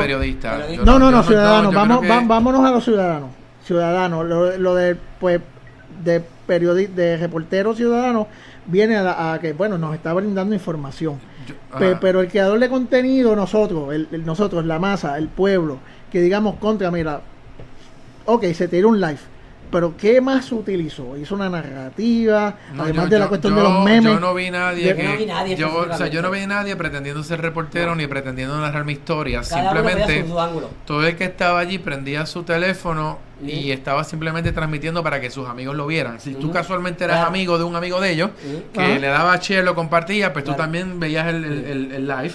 No, no, no, ciudadanos. yo vamos, creo que- va- vámonos a los ciudadanos. Ciudadanos. Lo, lo de, pues, de periodi de reporteros ciudadanos viene a, la- a que, bueno, nos está brindando información. Yo- Pe- ajá. pero el creador de contenido, nosotros, el, el- nosotros, la masa, el pueblo, que digamos contra, mira, ok, se tiró un live. Pero ¿qué más utilizó? Hizo una narrativa, No, además yo- de la yo- cuestión yo- de los memes. Yo no vi nadie que. no vi nadie yo, o sea, yo no vi nadie pretendiendo ser reportero ni pretendiendo narrar mi historia. Cada Simplemente. su, su ángulo. Todo el que estaba allí prendía su teléfono y estaba simplemente transmitiendo para que sus amigos lo vieran. Si tú casualmente eras Claro. amigo de un amigo de ellos, que Ajá. le daba share, lo compartía, pues tú Claro. también veías el, el- el- el live.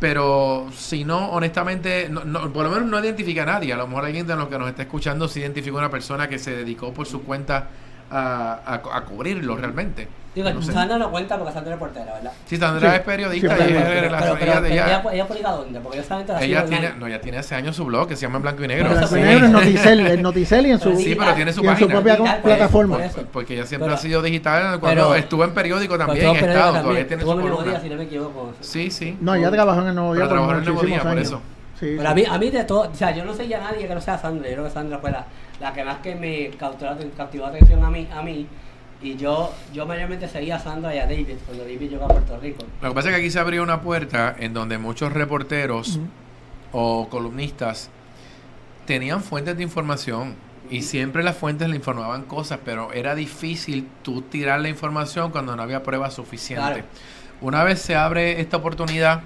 Pero si no, honestamente, no, no- por lo menos no identifica a nadie. A lo mejor alguien de los que nos está escuchando sí identificó a una persona que se dedicó por su cuenta a- a cubrirlo realmente. Digo, No. Sandra no cuenta porque Sandra es reportera, ¿verdad? Sí, Sandra Sí, es periodista siempre y ella, pero, ella- pero, pero ella- ella, ella publica dónde? Porque yo solamente la ella tiene, no, ella tiene hace años su blog que se llama En Blanco y Negro. Por eso, Blanco y sí. negro en Noticel, en Noticel y en su, Sí, pero tiene su y en su página. propia Digital, plataforma. por eso. Porque ella siempre Pero- ha sido digital. Cuando pero- estuvo en periódico también, en Estado, también. todavía tiene su Nuevo. Día, si no me equivoco. Sí, sí. No, ella trabajó en el Nuevo Día Pero por trabajó en el Nuevo muchísimos Día, por eso. Sí, Pero sí. a mí, a mí de todo, o sea, yo no sé ya nadie que no sea Sandra. Yo creo que Sandra fue la, la que más que me capturó, captivó atención a mí, a mí. Y yo, yo mayormente seguía a Sandra y a David cuando David llegó a Puerto Rico. Lo que pasa es que aquí se abrió una puerta en donde muchos reporteros o columnistas tenían fuentes de información y siempre las fuentes le informaban cosas, pero era difícil tú tirar la información cuando no había pruebas suficientes. Claro. Una vez se abre esta oportunidad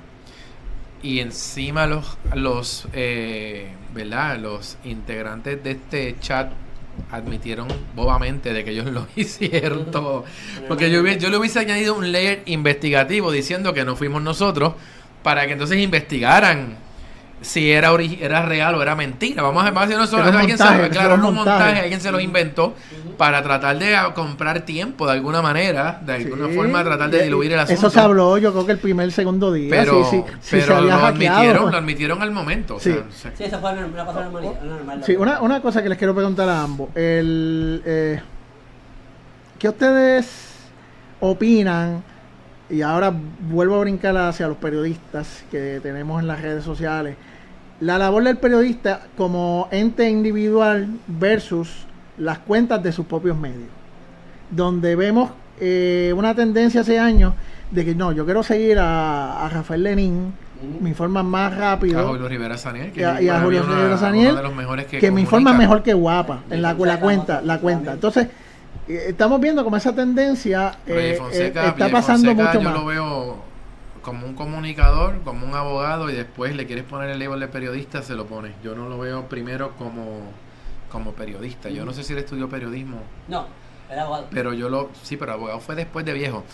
y encima los, los eh, ¿verdad? Los integrantes de este chat admitieron bobamente de que ellos lo hicieron todo. Porque yo, yo le hubiese añadido un layer investigativo diciendo que no fuimos nosotros para que entonces investigaran si era ori- era real o era mentira. Vamos a ver, vamos a decir, no, Era un alguien se- montaje, claro, era un montaje, montaje. alguien se lo inventó para tratar de comprar tiempo de alguna manera, de alguna Sí. forma tratar de diluir el asunto. Eso se habló, yo creo que el primer, segundo día. pero, sí, sí, sí pero se había lo admitieron, lo admitieron al momento. o Sí. sea, se- Sí, eso fue una, una cosa normal. normal Sí, una, una cosa que les quiero preguntar a ambos. El, eh, ¿Qué ustedes opinan? Y ahora vuelvo a brincar hacia los periodistas que tenemos en las redes sociales. La labor del periodista como ente individual versus las cuentas de sus propios medios. Donde vemos eh, una tendencia hace años de que no, yo quiero seguir a, a Rafael Lenin, Ujú. me informan más rápido a Julio Rivera Saniel, que y a, y Julio una- Rivera Saniel, de los mejores que, que, me informa mejor que guapa en la, la cuenta, la cuenta. Entonces, eh, estamos viendo como esa tendencia eh, Fonseca, eh, está pasando Fonseca, mucho yo más. lo veo como un comunicador, como un abogado y después le quieres poner el label de periodista, se lo pones. Yo no lo veo primero como, como periodista. Yo no sé si él estudió periodismo. No, era abogado. Pero yo lo, sí, pero abogado fue después de viejo.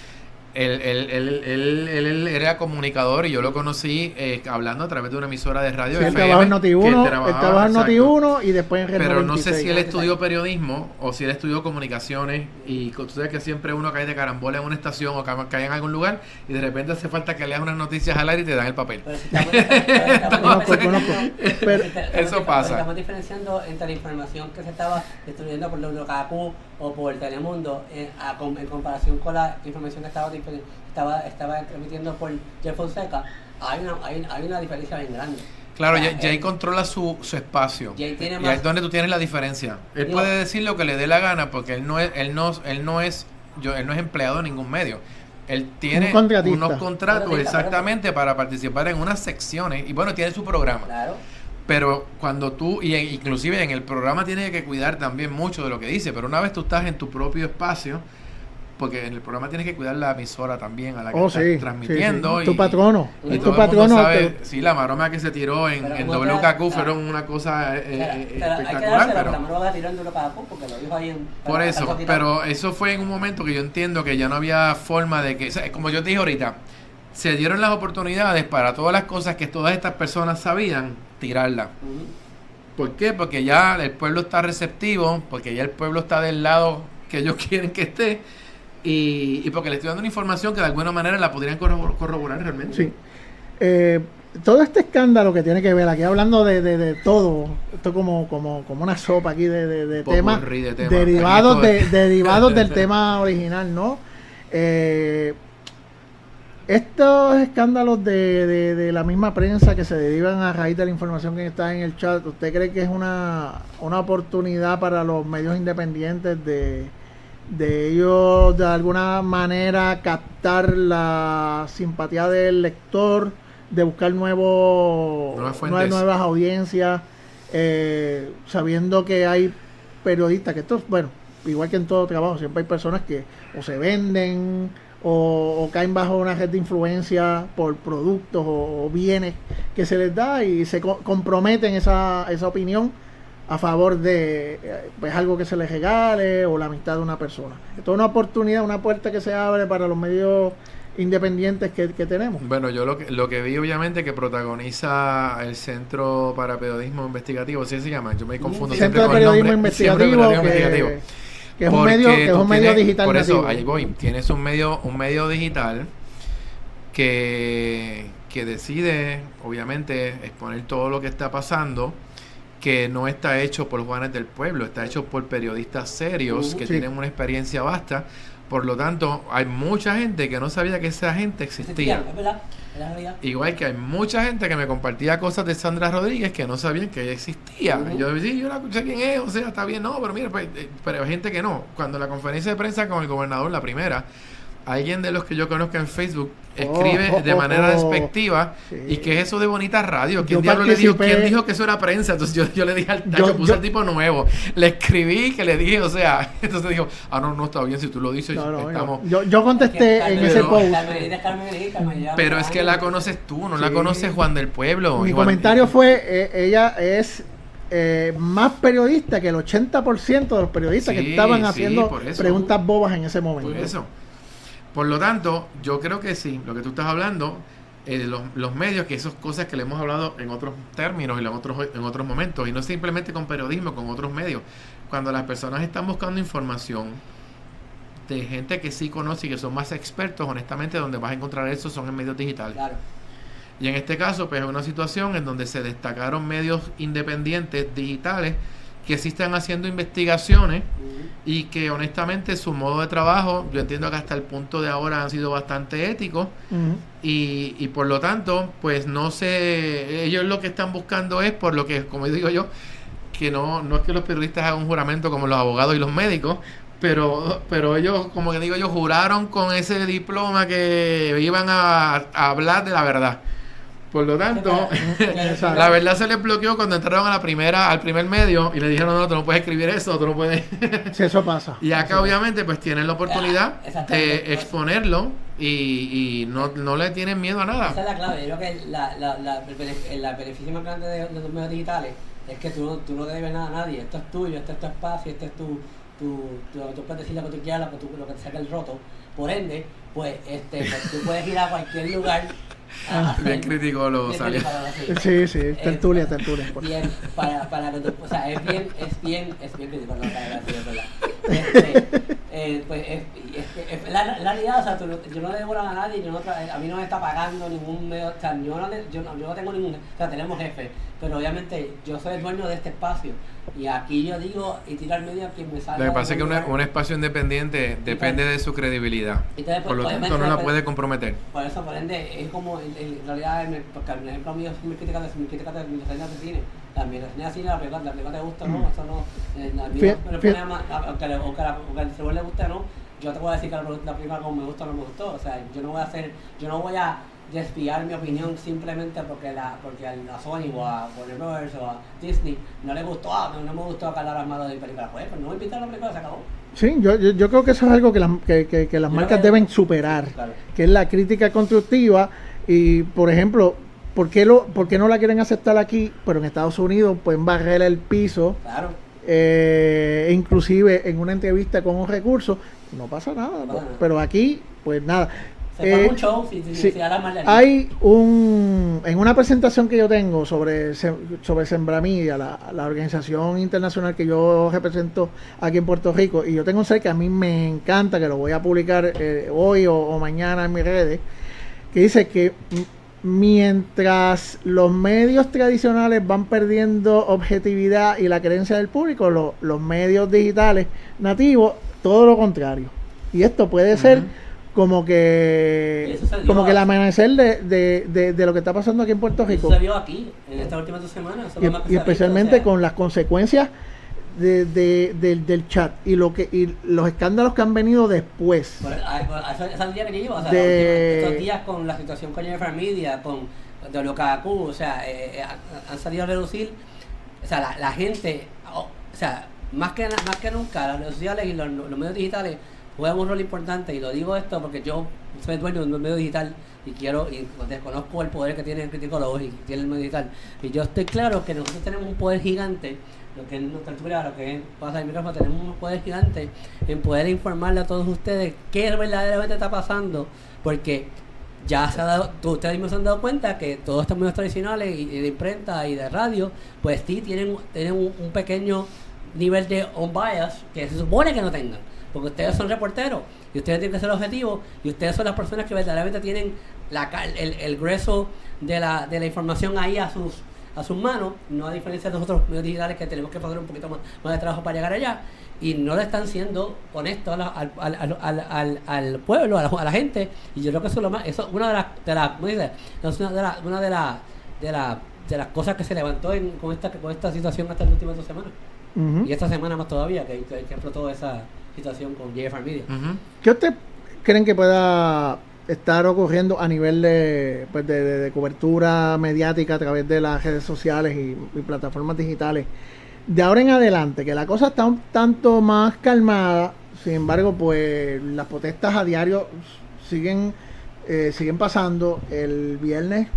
Él, él, él, él, él era comunicador y yo lo conocí eh, hablando a través de una emisora de radio. Sí, él FM, trabajó en Noti1, que él trabajaba- en exacto. Noti1 y después en Red Pero no sé 96. si él estudió periodismo o si él estudió comunicaciones y tú sabes que siempre uno cae de carambola en una estación o ca- cae en algún lugar y de repente hace falta que leas unas noticias al aire y te dan el papel. Eso pasa. Estamos diferenciando entre la información que se estaba distribuyendo por WKQ o por Telemundo eh, a en comparación con la información que estaba, estaba, estaba transmitiendo por Jeff Fonseca. Hay una, hay, hay una diferencia bien grande. Claro, O sea, Jay, Jay eh, controla su, su espacio. Jay tiene y ahí más- es donde tú tienes la diferencia. Él Digo- puede decir lo que le dé la gana porque él no es, él no, él no es, yo, él no es empleado de ningún medio. Él tiene Un unos contratos Contratista, exactamente para participar en unas secciones y bueno, tiene su programa. Claro. Pero cuando tú, y en- inclusive en el programa tiene que cuidar también mucho de lo que dice, pero una vez tú estás en tu propio espacio, porque en el programa tienes que cuidar la emisora también a la que Oh, estás sí, transmitiendo. sí, sí. Tu y- patrono. y Es todo tu el mundo patrono. sabe, te- sí, la maroma que se tiró en, en WKQ fueron ah. una cosa eh, Pero- eh, pero hay que espectacular, pero pero la mano va a tirar en WKQ porque lo dijo ahí en. por eso, pero eso fue en un momento que yo entiendo que ya no había forma de que, o sea, como yo te dije ahorita, se dieron las oportunidades para todas las cosas que todas estas personas sabían, tirarlas. Ujú. ¿Por qué? Porque ya el pueblo está receptivo, porque ya el pueblo está del lado que ellos quieren que esté, y, y porque le estoy dando una información que de alguna manera la podrían corrobor- corroborar realmente. Sí. Eh, todo este escándalo que tiene que ver, aquí hablando de, de, de todo, esto como, como, como una sopa aquí de, de, temas temas. derivados, derivados del tema original, ¿no? Eh, estos escándalos de, de, de la misma prensa que se derivan a raíz de la información que está en el chat, ¿usted cree que es una, una oportunidad para los medios independientes de, de ellos de alguna manera captar la simpatía del lector, de buscar nuevos, Nuevas nuevas, nuevas audiencias, eh, sabiendo que hay periodistas, que esto, bueno, igual que en todo trabajo, siempre hay personas que o se venden o, o caen bajo una red de influencia por productos o, o bienes que se les da y se co- comprometen esa, esa opinión a favor de eh, pues algo que se les regale o la amistad de una persona. Esto es una oportunidad, una puerta que se abre para los medios independientes que, que tenemos. Bueno, yo lo que, lo que vi obviamente que protagoniza el Centro para Periodismo Investigativo, ¿sí se llama? Yo me confundo siempre de con el Periodismo nombre. Investigativo, Periodismo que, Investigativo. Que es un medio, que es un medio tienes- digital Por eso, nativo. ahí voy. Tienes un medio, un medio digital que, que decide, obviamente, exponer todo lo que está pasando, que no está hecho por Juanes del Pueblo, está hecho por periodistas serios Ujú. que Sí. tienen una experiencia vasta. Por lo tanto, hay mucha gente que no sabía que esa gente existía. Es verdad, es la. Igual que hay mucha gente que me compartía cosas de Sandra Rodríguez que no sabían que ella existía. Ujú. Y Yo sí, yo la sé quién es, o sea, está bien, no, pero mira, pues, eh, pero hay gente que no. Cuando la conferencia de prensa con el gobernador, la primera, alguien de los que yo conozco en Facebook escribe Oh, de oh, manera oh. despectiva Sí. y que es eso de bonita radio. ¿Quién Yo diablo le dijo? ¿Quién dijo que eso era prensa? Entonces yo, yo le dije al Yo- tacho, puse yo- el tipo nuevo. Le escribí que le dije, o sea, entonces dijo, ah, no, no está bien, si tú lo dices, No, no, estamos... yo, yo contesté en ese post. Es Carmen Elita, Carmen llama Pero es que la conoces tú, no la conoces Juan del Pueblo. Mi Juan- comentario fue, eh, ella es eh, más periodista que el 80% de los periodistas que estaban sí, haciendo preguntas bobas en ese momento. Por eso. Por lo tanto, yo creo que sí, lo que tú estás hablando, eh, los, los medios, que esas cosas que le hemos hablado en otros términos y en otros, en otros momentos, y no simplemente con periodismo, con otros medios. Cuando las personas están buscando información de gente que sí conoce y que son más expertos, honestamente, donde vas a encontrar eso son en medios digitales. Claro. Y en este caso, pues es una situación en donde se destacaron medios independientes digitales que sí están haciendo investigaciones y que honestamente su modo de trabajo, yo entiendo que hasta el punto de ahora han sido bastante éticos y, y por lo tanto, pues no sé, ellos lo que están buscando es, por lo que, como digo yo, que no, no es que los periodistas hagan un juramento como los abogados y los médicos, pero, pero ellos, como que digo yo, juraron con ese diploma que iban a, a hablar de la verdad. Por lo tanto, la verdad se les bloqueó cuando entraron a la primera, al primer medio y le dijeron, no, tú no puedes escribir eso, tú no puedes... si eso pasa. Y acá obviamente pues tienen la oportunidad ah, de exponerlo y, y no, no, le tienen miedo a nada. Esa es la clave, yo creo que la, la, la, el, beneficio más grande de, los medios digitales es que tú, tú no debes nada a nadie, esto es tuyo, este es tu espacio, este es tu... tu, tú puedes decir lo que tú quieras, lo que, tú, lo que te saque el roto. Por ende, pues, este, pues, tú puedes ir a cualquier lugar Ah, bien criticólogo sale. Sí, sí, tertulia, tertulia. Bien, para, para o sea, es bien, es bien, es bien criticólogo, es verdad. Este, eh, pues es, es, la, la, realidad, o sea, tú, yo no le debo a nadie, yo no, a mí no me está pagando ningún medio, o sea, yo no, yo, no, yo no tengo ningún, o sea, tenemos jefe, pero obviamente yo soy el dueño de este espacio y aquí yo digo y tiro al medio a quien me salga. Lo que pasa es que un espacio independiente depende de su credibilidad, por lo tanto no la puede comprometer. Por eso, por ende, es como, en, realidad, porque el ejemplo mío es mi crítica de mi crítica de mi reseña de cine, también reseña de cine, la película, la película te gusta, ¿no? Eso no, eh, a mí no, problema, aunque, le, aunque, aunque al le guste, ¿no? Yo te puedo decir que la, la película como me gusta o no me gustó. O sea, yo no voy a hacer, yo no voy a desviar mi opinión simplemente porque la porque a Sony o a Warner Bros. o a Disney no le gustó, ah, no, me gustó que hablara malo de mi película. Pues, pues no me invitaron a la película, se acabó. Sí, yo, yo, yo, creo que eso es algo que, las, que, que, que las marcas deben superar, que es la crítica constructiva y, por ejemplo, ¿por qué, lo, ¿por qué no la quieren aceptar aquí? Pero en Estados Unidos pueden barrer el piso. Claro. Eh, inclusive en una entrevista con un recurso, no pasa nada. Pero aquí, pues nada. Eh, hay un en una presentación que yo tengo sobre sobre Sembramedia, la, la organización internacional que yo represento aquí en Puerto Rico, y yo tengo un ser que a mí me encanta, que lo voy a publicar eh, hoy o, mañana en mis redes, que dice que mientras los medios tradicionales van perdiendo objetividad y la creencia del público, los medios digitales nativos, todo lo contrario. Y esto puede ser como que como que el amanecer de, de, de, lo que está pasando aquí en Puerto Rico. Eso se vio aquí, en estas últimas dos semanas. Y, especialmente con las consecuencias de, de, del, del chat y lo que y los escándalos que han venido después. que o sea, estos días con la situación con Jennifer Media, con WKQ, o sea, eh, eh, han salido a reducir, o sea, la, la gente, o sea, más que, más que nunca, las redes sociales y los, medios digitales juegan un rol importante y lo digo esto porque yo soy dueño de un medio digital y quiero y desconozco el poder que tiene el criticólogo y tiene el medio digital. Y yo estoy claro que nosotros tenemos un poder gigante lo que es nuestra altura, lo que es pasa el micrófono, tenemos un poder gigante en poder informarle a todos ustedes qué verdaderamente está pasando porque ya se ha dado, ustedes mismos se han dado cuenta que todos estos medios tradicionales y, de imprenta y de radio, pues sí tienen, tienen un, pequeño nivel de on bias que se supone que no tengan porque ustedes son reporteros y ustedes tienen que ser objetivos y ustedes son las personas que verdaderamente tienen la, el, el grueso de la, de la información ahí a sus a sus manos, no a diferencia de nosotros medios digitales que tenemos que hacer un poquito más, más de trabajo para llegar allá y no le están siendo honestos al, al, al, al, pueblo, a la, gente y yo creo que eso es lo más, eso una de las, de la, ¿cómo dice? una de, la, una de, la, de, de las cosas que se levantó en, con, esta, con esta situación hasta las últimas dos semanas y esta semana más todavía que, que, que explotó esa situación con JFR Media. ¿Qué usted creen que pueda estar ocurriendo a nivel de, pues de, cobertura mediática a través de las redes sociales y, plataformas digitales? De ahora en adelante, que la cosa está un tanto más calmada, sin embargo, pues las protestas a diario siguen, eh, siguen pasando. El viernes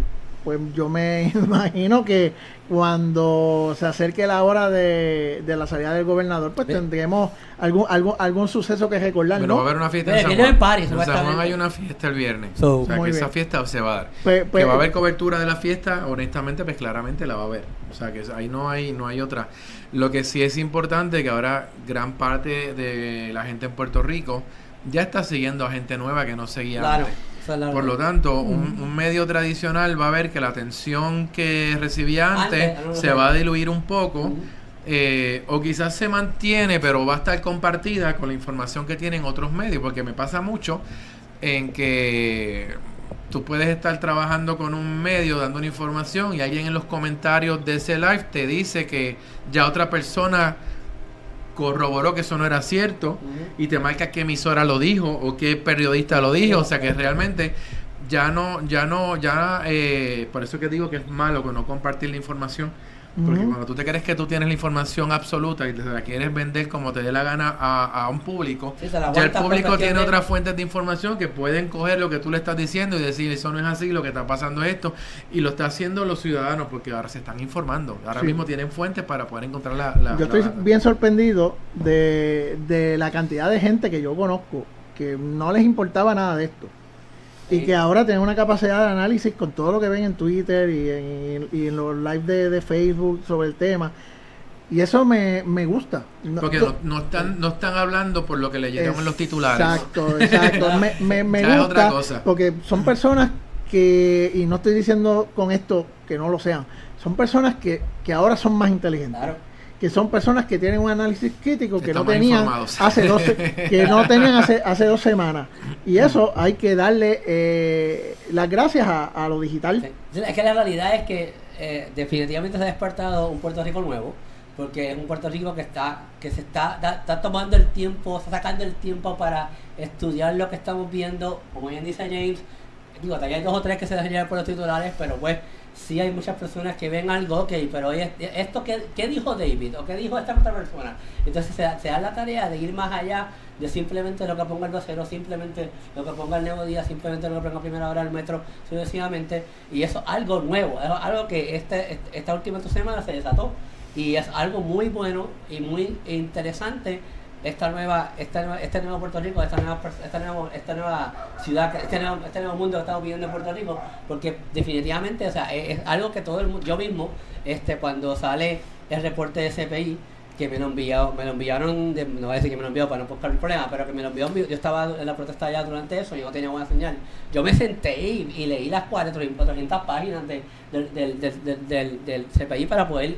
pues yo me imagino que cuando se acerque la hora de, la salida del gobernador, pues tendremos algún, algún algún suceso que recordar. Pero va a haber una fiesta en San Juan. En San Juan hay una fiesta el viernes. o sea, que esa fiesta se va a dar. Pues, pues, que va a haber cobertura de la fiesta, honestamente, pues claramente la va a haber. O sea, que ahí no hay, no hay otra. Lo que sí es importante que ahora gran parte de la gente en Puerto Rico ya está siguiendo a gente nueva que no seguía claro. Por lo tanto, un, medio tradicional va a ver que la atención que recibía antes, se va a diluir un poco. Eh, o quizás se mantiene, pero va a estar compartida con la información que tienen otros medios, porque me pasa mucho en que tú puedes estar trabajando con un medio dando una información y alguien en los comentarios de ese live te dice que ya otra persona corroboró que eso no era cierto y te marca qué emisora lo dijo o qué periodista lo dijo. O sea que realmente ya no, ya no, ya, eh, por eso que digo que es malo que no compartir la información, porque cuando tú te crees que tú tienes la información absoluta y te la quieres vender como te dé la gana a, a un público, Sí, ya el público tiene de- otras fuentes de información que pueden coger lo que tú le estás diciendo y decir, eso no es así, lo que está pasando es esto, y lo está haciendo los ciudadanos porque ahora se están informando, ahora Sí. mismo tienen fuentes para poder encontrar la... la- Yo estoy la- bien sorprendido de, de la cantidad de gente que yo conozco que no les importaba nada de esto. Y que ahora tienen una capacidad de análisis con todo lo que ven en Twitter y en, y en los live de, de Facebook sobre el tema. Y eso me, me gusta. Porque no, no están no están hablando por lo que leyeron en los titulares. Exacto, exacto. me me, me Ya es gusta otra cosa. porque son personas que, y no estoy diciendo con esto que no lo sean, son personas que, que ahora son más inteligentes. Claro. Que son personas que tienen un análisis crítico que no tenían hace dos, que no tenían hace, hace dos semanas. Y eso hay que darle eh, las gracias a, a lo digital. Sí. Es que la realidad es que eh, definitivamente se ha despertado un Puerto Rico nuevo, porque es un Puerto Rico que está que se está, da- está tomando el tiempo, está sacando el tiempo para estudiar lo que estamos viendo, como bien dice James, digo, todavía hay dos o tres que se dejan llevar por los titulares, pero pues sí hay muchas personas que ven algo, ok, pero esto qué, qué dijo David o qué dijo esta otra persona. Entonces se, se da la tarea de ir más allá de simplemente lo que ponga el vocero, simplemente lo que ponga el nuevo día, simplemente lo que ponga primera hora el metro, sucesivamente. Y eso es algo nuevo, algo que este, este- esta última semana se desató. Y es algo muy bueno y muy interesante esta nueva, esta nueva- este nuevo Puerto Rico, esta nueva, esta nueva, esta nueva ciudad, este nuevo, este nuevo mundo que estamos viviendo en Puerto Rico, porque definitivamente, o sea, es, algo que todo el mundo, yo mismo, este, cuando sale el reporte de CPI, que me lo enviaron, me lo enviaron, de- no voy a decir que me lo envió para no buscar el problema, pero que me lo envió, yo estaba en la protesta allá durante eso, yo no tenía buena señal. Yo me senté y, leí las 400 400 páginas de- del, del, del, CPI para poder,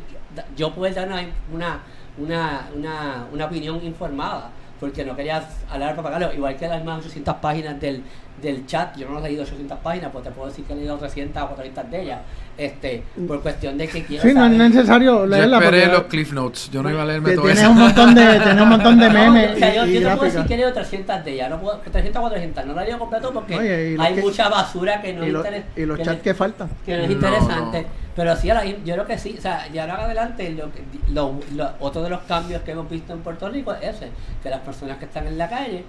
yo poder dar una, una, una, una, una opinión informada, porque no quería hablar para pagarlo, igual que las más 800 páginas del, del chat, yo no he leído 800 páginas, pues te puedo decir que he leído 300 o 400 de ellas, este, por cuestión de que quiero Sí, no es saber- necesario Yo leerla esperé porque los Cliff Notes, yo no iba a leerme todo eso. un montón de, tienes un montón de No, memes o sea, yo, y, y yo te puedo decir que he leído 300 de ellas, no puedo, 300 o 400, no la leo completo porque Oye, y hay que- mucha basura que no y, es los- interes- y los no chats que faltan. que no es No, interesante. no. Pero sí, ahora, yo creo que sí, o sea, ya ahora adelante, lo, que- lo- lo- otro de los cambios que hemos visto en Puerto Rico es ese, que las personas que están en la calle,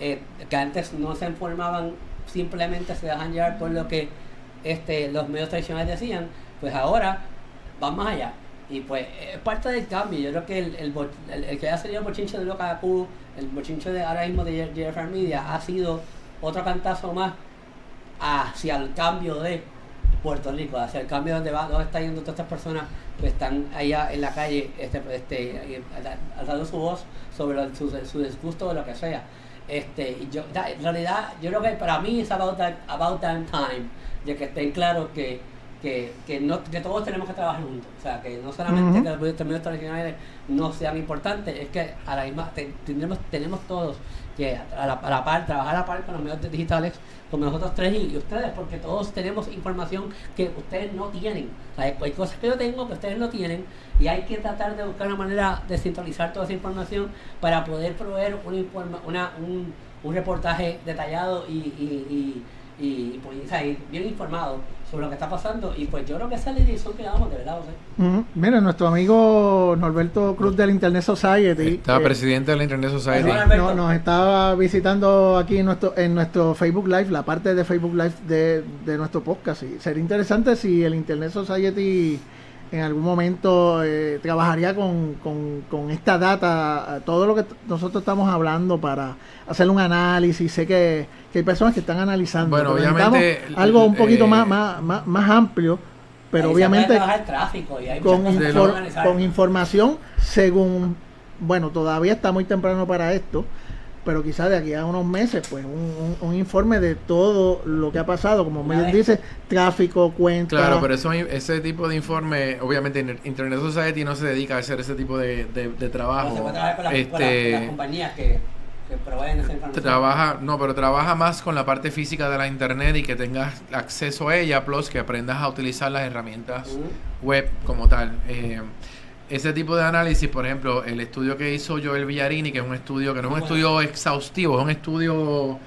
eh, que antes no se informaban, simplemente se dejan llevar por lo que este, los medios tradicionales decían, pues ahora van más allá. Y pues es parte del cambio. Yo creo que el, que ha salido el bochinche de Loca el bochinche de ahora mismo de JFR Media, ha sido otro cantazo más hacia el cambio de Puerto Rico, hacia el cambio donde va, donde están yendo todas estas personas que están allá en la calle, este, este, alzando su voz sobre su, su disgusto o lo que sea. Este, y yo, en realidad, yo creo que para mí es about that, about that time, de que estén claros que, que, que, no, que todos tenemos que trabajar juntos. O sea, que no solamente Ujú. que los medios tradicionales no sean importantes, es que a la misma, te- tenemos, tenemos todos que a la, par, trabajar a la par con los medios digitales, como nosotros tres y, ustedes, porque todos tenemos información que ustedes no tienen. O sea, hay, cosas que yo tengo que ustedes no tienen y hay que tratar de buscar una manera de centralizar toda esa información para poder proveer una, un, un reportaje detallado y, y, y, pues, bien informado sobre lo que está pasando. Y pues yo creo que esa es la dirección que damos, de verdad. José. Mira, nuestro amigo Norberto Cruz del Internet Society. Estaba eh, presidente de la Internet Society. No- nos estaba visitando aquí en nuestro, en nuestro Facebook Live, la parte de Facebook Live de, de nuestro podcast. Y sería interesante si el Internet Society en algún momento eh, trabajaría con, con, con esta data, todo lo que nosotros estamos hablando para hacer un análisis. Sé que, que hay personas que están analizando. Bueno, pero obviamente, necesitamos algo un poquito eh, más, más, más, más amplio, pero obviamente el tráfico y hay con, infor- con información según, bueno, todavía está muy temprano para esto, pero quizás de aquí a unos meses, pues un, un- un informe de todo lo que ha pasado, como vez. dice, tráfico, cuenta. Claro, pero eso, ese tipo de informe, obviamente Inter- Internet Society no se dedica a hacer ese tipo de, de- trabajo. se puede trabajar con las, con las- con las este, compañías que, trabaja, no, pero trabaja más con la parte física de la Internet y que tengas acceso a ella, plus que aprendas a utilizar las herramientas web como tal. Eh, ese tipo de análisis, por ejemplo, el estudio que hizo Joel Villarini, que es un estudio que no es un Bueno. estudio exhaustivo, es un estudio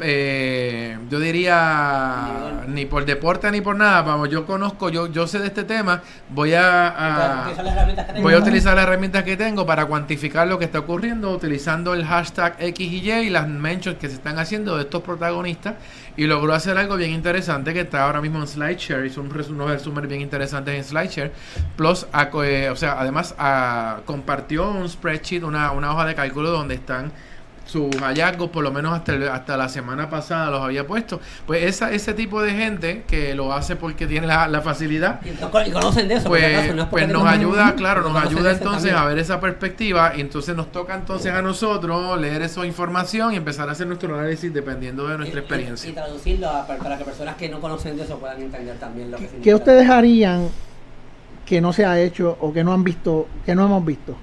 eh, yo diría ni por deporte ni por nada, vamos, yo conozco, yo, yo sé de este tema, voy a, a voy a utilizar las herramientas que tengo para cuantificar lo que está ocurriendo utilizando el hashtag X y Y y las mentions que se están haciendo de estos protagonistas y logró hacer algo bien interesante que está ahora mismo en SlideShare, hizo un unos resúmenes bien interesantes en SlideShare, plus, eh, o sea, además compartió un spreadsheet, una, una hoja de cálculo donde están sus hallazgos, por lo menos hasta, hasta la semana pasada los había puesto. Pues esa, ese tipo de gente que lo hace porque tiene la, facilidad. Y, conocen de eso, pues, pues nos ayuda, claro, nos ayuda entonces a ver esa perspectiva y entonces nos toca entonces a nosotros leer esa información y empezar a hacer nuestro análisis dependiendo de nuestra experiencia. Y, traducirlo para que personas que no conocen de eso puedan entender también lo que significa. ¿Qué ustedes harían que no se ha hecho o que no han visto, que no hemos visto?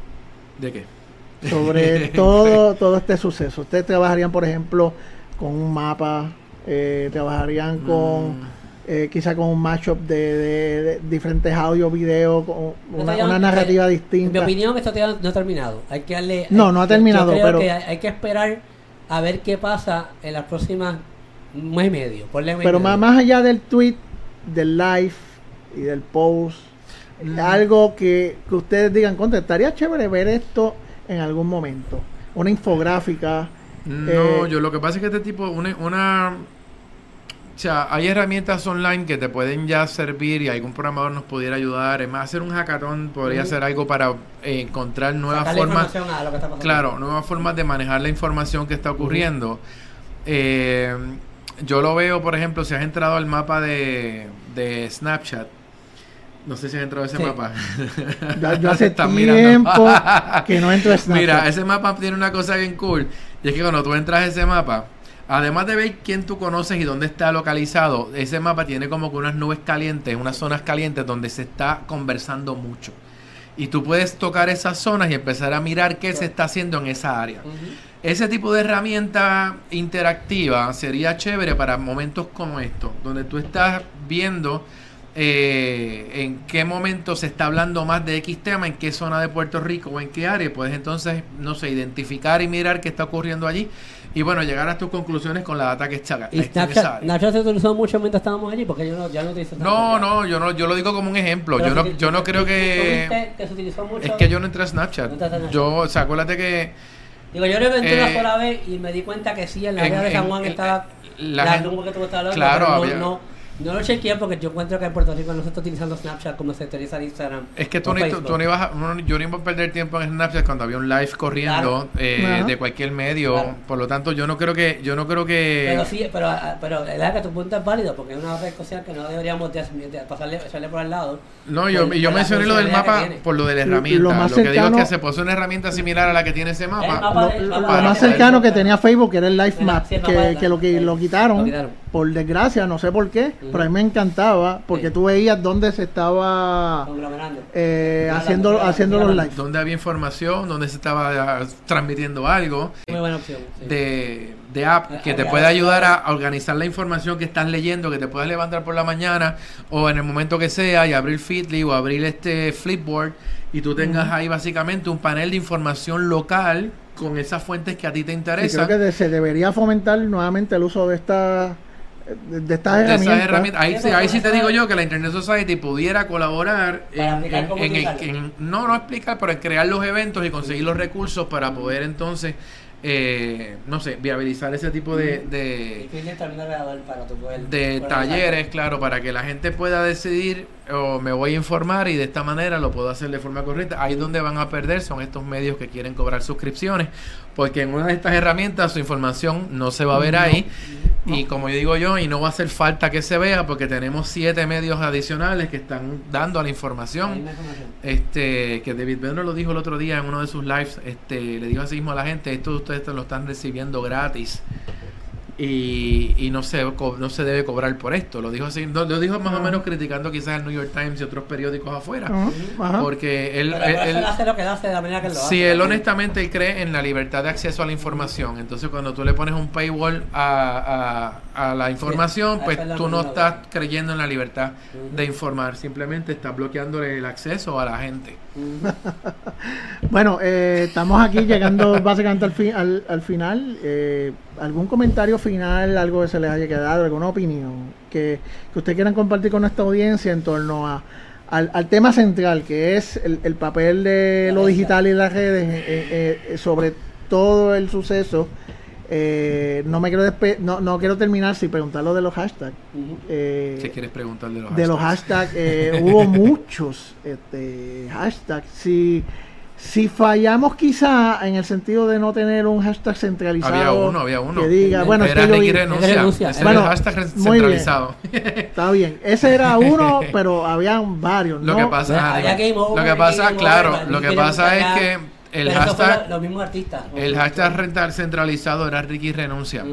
¿De qué? Sobre todo, todo este suceso. Ustedes trabajarían, por ejemplo, con un mapa, eh, trabajarían con mm. eh, quizá con un matchup de, de, diferentes audio, video, con una, narrativa distinta. En mi opinión, esto no ha terminado. Hay que darle, no, no ha terminado, pero hay, que esperar a ver qué pasa en las próximas mes y medio. pero más, más allá del tweet, del live y del post, mm. algo que, que ustedes digan, contra, estaría chévere ver esto en algún momento. Una infográfica. No, eh, yo lo que pasa es que este tipo, una, una o sea, hay herramientas online que te pueden ya servir y algún programador nos pudiera ayudar. Es más, hacer un hackathon podría ser algo para eh, encontrar nuevas formas. Claro, nuevas formas de manejar la información que está ocurriendo. Eh, yo lo veo, por ejemplo, si has entrado al mapa de, de Snapchat, no sé si has entrado a ese mapa. Yo, hace tiempo que no entro a Snapchat. Mira, ese mapa tiene una cosa bien cool. Y es que cuando tú entras a ese mapa, además de ver quién tú conoces y dónde está localizado, ese mapa tiene como que unas nubes calientes, unas zonas calientes donde se está conversando mucho. Y tú puedes tocar esas zonas y empezar a mirar qué se está haciendo en esa área. Ese tipo de herramienta interactiva sería chévere para momentos como estos, donde tú estás viendo eh, en qué momento se está hablando más de X tema, en qué zona de Puerto Rico o en qué área, puedes entonces, no sé, identificar y mirar qué está ocurriendo allí y bueno, llegar a tus conclusiones con la data que está, ¿Y Snapchat, Snapchat se utilizó mucho mientras estábamos allí? Porque yo no, ya no utilizo No, no, yo no, yo lo digo como un ejemplo. yo no, yo no creo que... que se utilizó mucho? Es que yo no entré a Snapchat. Yo, o sea, acuérdate que... Digo, yo lo entré una eh, sola vez y me di cuenta que sí, en la área de San Juan estaba... La, la, que tú estabas claro, no, no lo chequeé porque yo encuentro que en Puerto Rico no se está utilizando Snapchat como se utiliza en Instagram. Es que tú, ni, tú, no ibas a, yo no iba a perder tiempo en Snapchat cuando había un live corriendo eh, de cualquier medio. Por lo tanto, yo no creo que. Yo no creo que... Pero sí, pero, ah, pero es que tu punto es válido porque es una red social que no deberíamos de, pasarle, por al lado. No, yo, yo mencioné lo del mapa por lo de la herramienta. Lo, más que digo es que se puso una herramienta similar a la que tiene ese mapa. lo, más cercano que tenía Facebook era el Live Map, que, que, lo, que lo quitaron. Por desgracia, no sé por qué, pero a mí me encantaba porque tú veías dónde se estaba eh, haciendo, haciendo los lives. Donde había información, donde se estaba eh, transmitiendo algo. De, de app que te puede ayudar a organizar la información que estás leyendo, que te puedas levantar por la mañana o en el momento que sea y abrir Feedly o abrir este Flipboard y tú tengas ahí básicamente un panel de información local con esas fuentes que a ti te interesan. creo que se debería fomentar nuevamente el uso de estas de estas herramientas. Ahí, ahí, sí te digo yo que la Internet Society pudiera colaborar en, no, no explicar, pero en crear los eventos y conseguir los recursos para poder entonces eh, no sé, viabilizar ese tipo de, de, de talleres, claro, para que la gente pueda decidir o me voy a informar y de esta manera lo puedo hacer de forma correcta. Ahí donde van a perder son estos medios que quieren cobrar suscripciones, porque en una de estas herramientas su información no se va a ver ahí. Y como yo digo yo, y no va a hacer falta que se vea, porque tenemos siete medios adicionales que están dando a la información. Este, que David Bedro lo dijo el otro día en uno de sus lives, este, le dijo así mismo a la gente, esto ustedes lo están recibiendo gratis y, y no, se, no se debe cobrar por esto. Lo dijo así, lo dijo más o menos criticando quizás el New York Times y otros periódicos afuera. Porque él, él, hace lo que hace de la manera que lo hace. él honestamente cree en la libertad de acceso a la información. Entonces cuando tú le pones un paywall a, a, la información, pues tú no estás creyendo en la libertad de informar. Simplemente estás bloqueándole el acceso a la gente. bueno, eh, estamos aquí llegando básicamente al, fin, al, al final. Eh, ¿Algún comentario final? algo que se les haya quedado, alguna opinión que, que ustedes quieran compartir con nuestra audiencia en torno a, al, tema central, que es el, papel de lo digital y las redes eh, eh, sobre todo el suceso. Eh, no me quiero no, no quiero terminar sin preguntar lo de los hashtags. ¿Qué quieres preguntar de los hashtags? De los hashtags, hubo muchos este, hashtags. Si, si fallamos quizá en el sentido de no tener un hashtag centralizado. Había uno, había uno. Que diga, bueno, era Ricky renuncia. Ese bueno, era el hashtag centralizado. Está bien. Ese era uno, pero habían varios. Lo que pasa, lo que pasa claro, lo que pasa es que el hashtag, los mismos artistas. El hashtag centralizado era Ricky renuncia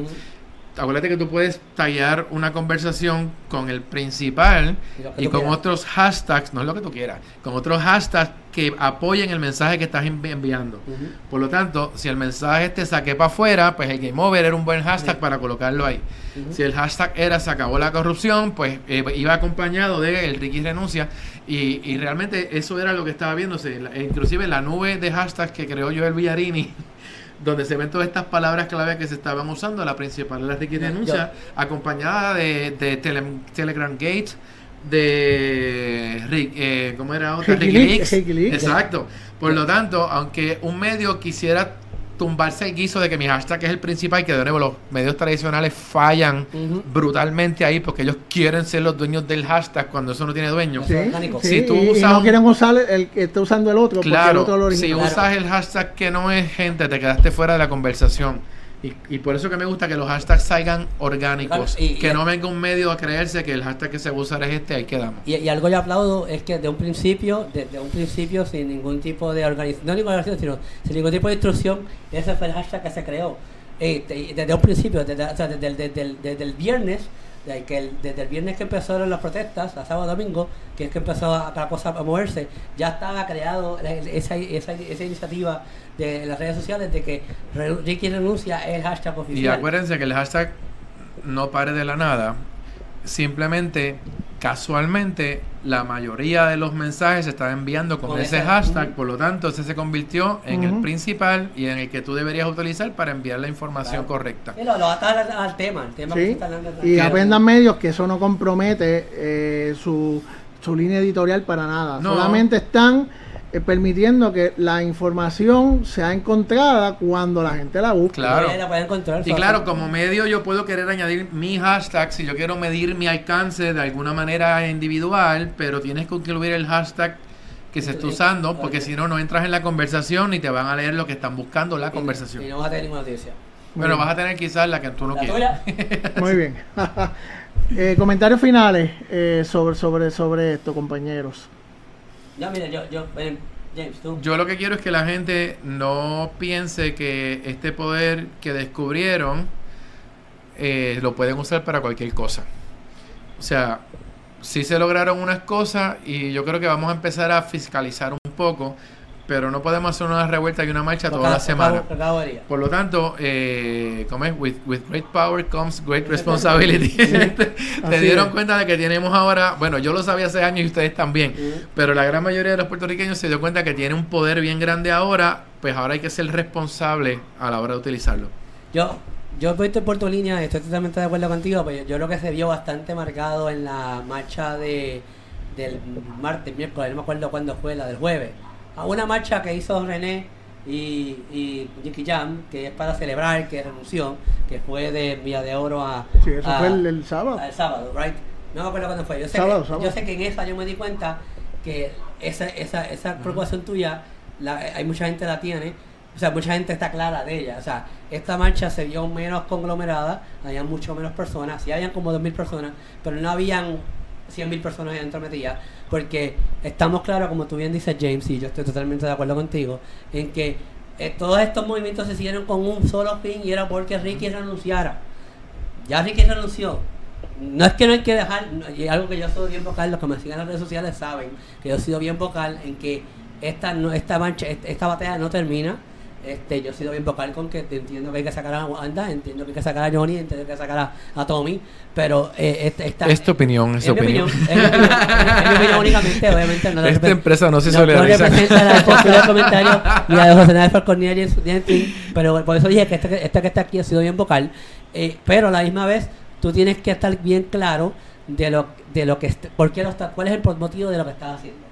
acuérdate que tú puedes tallar una conversación con el principal y, con otros hashtags, no es lo que tú quieras, con otros hashtags que apoyen el mensaje que estás enviando. Por lo tanto, si el mensaje te saqué para afuera, pues el game over era un buen hashtag para colocarlo ahí. Si el hashtag era se acabó la corrupción, pues eh, iba acompañado de el Ricky renuncia y, y, realmente eso era lo que estaba viéndose. inclusive la nube de hashtags que creó Joel Villarini donde se ven todas estas palabras clave que se estaban usando. La principal es la Ricky denuncia, acompañada de, de Telegram Gate, de Rick, eh, ¿cómo era otra? Ricky, Exacto. Por lo tanto, aunque un medio quisiera tumbarse el guiso de que mi hashtag es el principal, que de nuevo los medios tradicionales fallan brutalmente ahí porque ellos quieren ser los dueños del hashtag cuando eso no tiene dueño. si tú usas no quieren usar el que está usando el otro, claro, porque el otro Si usas el hashtag que no es gente, te quedaste fuera de la conversación. Y, por eso que me gusta que los hashtags salgan orgánicos. que no venga un medio a creerse que el hashtag que se va a usar es este, ahí quedamos. Y, y algo yo aplaudo es que de un principio, desde un principio, sin ningún tipo de organización, no ninguna organización, sino sin ningún tipo de instrucción, ese fue el hashtag que se creó. Eh, desde un principio, desde, o sea, desde el viernes, que desde el viernes que empezaron las protestas, a sábado domingo, que es que empezó a, cosa a moverse, ya estaba creado esa, esa, esa iniciativa de las redes sociales de que Ricky renuncia es el hashtag oficial. Y acuérdense que el hashtag no pare de la nada, simplemente casualmente la mayoría de los mensajes se están enviando con, ese, hashtag, por lo tanto ese se convirtió en el principal y en el que tú deberías utilizar para enviar la información correcta. lo, lo al, tema, el tema Y aprendan medios que eso no compromete eh, su, su línea editorial para nada, solamente están eh, permitiendo que la información sea encontrada cuando la gente la busca. Claro. y claro, como medio yo puedo querer añadir mi hashtag si yo quiero medir mi alcance de alguna manera individual, pero tienes que incluir el hashtag que se está usando, porque si no, no entras en la conversación y te van a leer lo que están buscando la conversación. Y no vas a tener ninguna noticia. Bueno, vas a tener quizás la que tú no quieres. Muy bien. eh, comentarios finales eh, sobre, sobre, sobre esto, compañeros. Yo, lo que quiero es que la gente no piense que este poder que descubrieron eh, lo pueden usar para cualquier cosa. O sea, sí se lograron unas cosas y yo creo que vamos a empezar a fiscalizar un poco pero no podemos hacer una revuelta y una marcha toda la semana. Por lo tanto, eh, ¿cómo es? With, great power comes great responsibility. te, dieron cuenta de que tenemos ahora, bueno, yo lo sabía hace años y ustedes también, pero la gran mayoría de los puertorriqueños se dio cuenta que tiene un poder bien grande ahora, pues ahora hay que ser responsable a la hora de utilizarlo. Yo, yo voy por tu línea, estoy totalmente de acuerdo contigo, pero yo, creo que se vio bastante marcado en la marcha de del martes, miércoles, no me acuerdo cuándo fue, la del jueves a una marcha que hizo René y, y Jackie Jam, que es para celebrar que renunció, que fue de Vía de Oro a. Sí, eso fue el, sábado. El sábado, right? No me acuerdo cuándo fue. Yo sé, que, yo sé que en esa yo me di cuenta que esa, esa, esa preocupación tuya, la, hay mucha gente la tiene, o sea, mucha gente está clara de ella. O sea, esta marcha se vio menos conglomerada, había mucho menos personas, sí habían como 2.000 personas, pero no habían 100.000 personas dentro metidas, porque estamos claros, como tú bien dices, James, y yo estoy totalmente de acuerdo contigo, en que eh, todos estos movimientos se hicieron con un solo fin y era porque Ricky renunciara. Ya Ricky renunció. No es que no hay que dejar, y algo que yo soy bien vocal, los que me siguen en las redes sociales saben que yo he sido bien vocal en que esta, no, esta, mancha, esta batalla no termina este, yo he sido bien vocal con que entiendo que hay que sacar a Wanda, entiendo que hay que sacar a Johnny, entiendo que hay que sacar a, Tommy, pero eh, este, esta, es tu opinión, es, opinión. es, mi opinión, únicamente, obviamente. No Esta empresa no se solidariza. No representa la postura del comentario la de José Nández pero por eso dije que este, este que está aquí ha sido bien vocal Eh, pero a la misma vez, tú tienes que estar bien claro de lo, de lo que, por qué lo está, cuál es el motivo de lo que estás haciendo.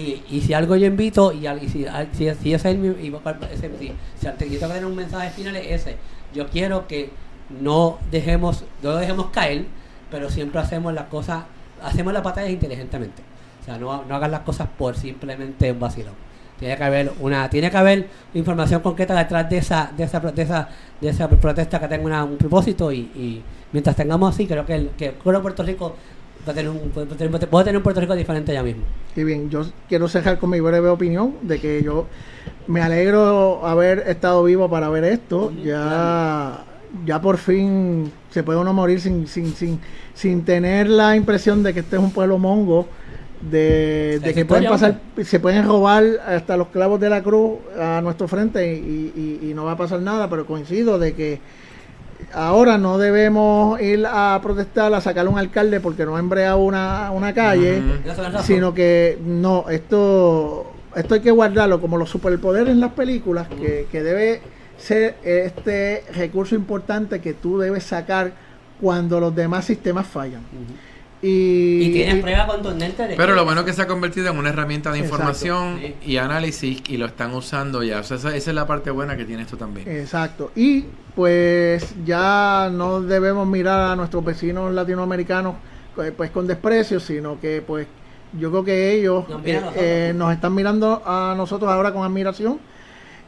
Y, y si algo yo invito, y, y si, si, si ese es mi, y ese- si, si tengo que tener un mensaje final es ese. Yo quiero que no dejemos, no lo dejemos caer, pero siempre hacemos las cosas, hacemos las batallas inteligentemente. O sea, no, no hagas las cosas por simplemente un vacilón. Tiene que haber una, tiene que haber información concreta detrás de esa, de esa, de esa, de esa protesta que tenga una- un propósito y, y mientras tengamos así, creo que, el, que Puerto Rico va a tener un, puede tener, puede tener un Puerto Rico diferente ya mismo. Y bien, yo quiero cerrar con mi breve opinión de que yo me alegro haber estado vivo para ver esto. Ya, ya por fin se puede uno morir sin, sin, sin, sin tener la impresión de que este es un pueblo mongo, de, que pueden pasar, se pueden robar hasta los clavos de la cruz a nuestro frente y, y- y no va a pasar nada, pero coincido de que ahora no debemos ir a protestar, a sacar un alcalde porque no ha embreado una, una calle sino que no, esto, esto hay que guardarlo como los superpoderes en las películas, que, que debe ser este recurso importante que tú debes sacar cuando los demás sistemas fallan. Y, Y tienes prueba contundente de Pero que- lo bueno es que se ha convertido en una herramienta de información y análisis y lo están usando ya. O sea, esa, esa es la parte buena que tiene esto también. Exacto. Y pues ya no debemos mirar a nuestros vecinos latinoamericanos eh, pues con desprecio, sino que pues yo creo que ellos Nos eh, eh, nos están mirando a nosotros ahora con admiración.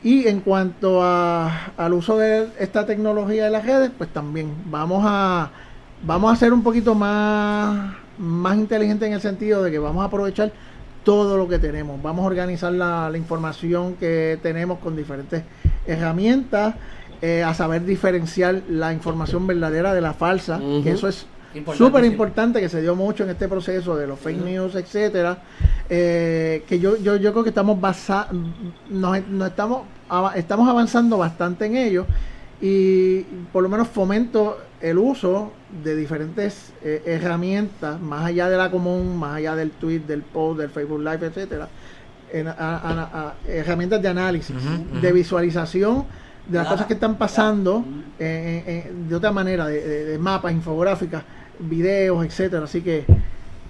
Y en cuanto a, al uso de esta tecnología de las redes, pues también vamos a vamos a ser un poquito más más inteligentes en el sentido de que vamos a aprovechar todo lo que tenemos. Vamos a organizar la, la información que tenemos con diferentes herramientas, eh, a saber diferenciar la información verdadera de la falsa, que eso es súper importante, que se dio mucho en este proceso de los fake news, etcétera. eh, que yo, yo, yo creo que estamos basa nos, nos estamos, estamos avanzando bastante en ello y por lo menos fomento el uso de diferentes eh, herramientas más allá de la común, más allá del tweet, del post, del Facebook Live, etcétera, en- a- a- a- herramientas de análisis, de visualización de las cosas que están pasando eh, eh, eh, de otra manera, de, de- de mapas, infográficas, videos, etcétera. Así que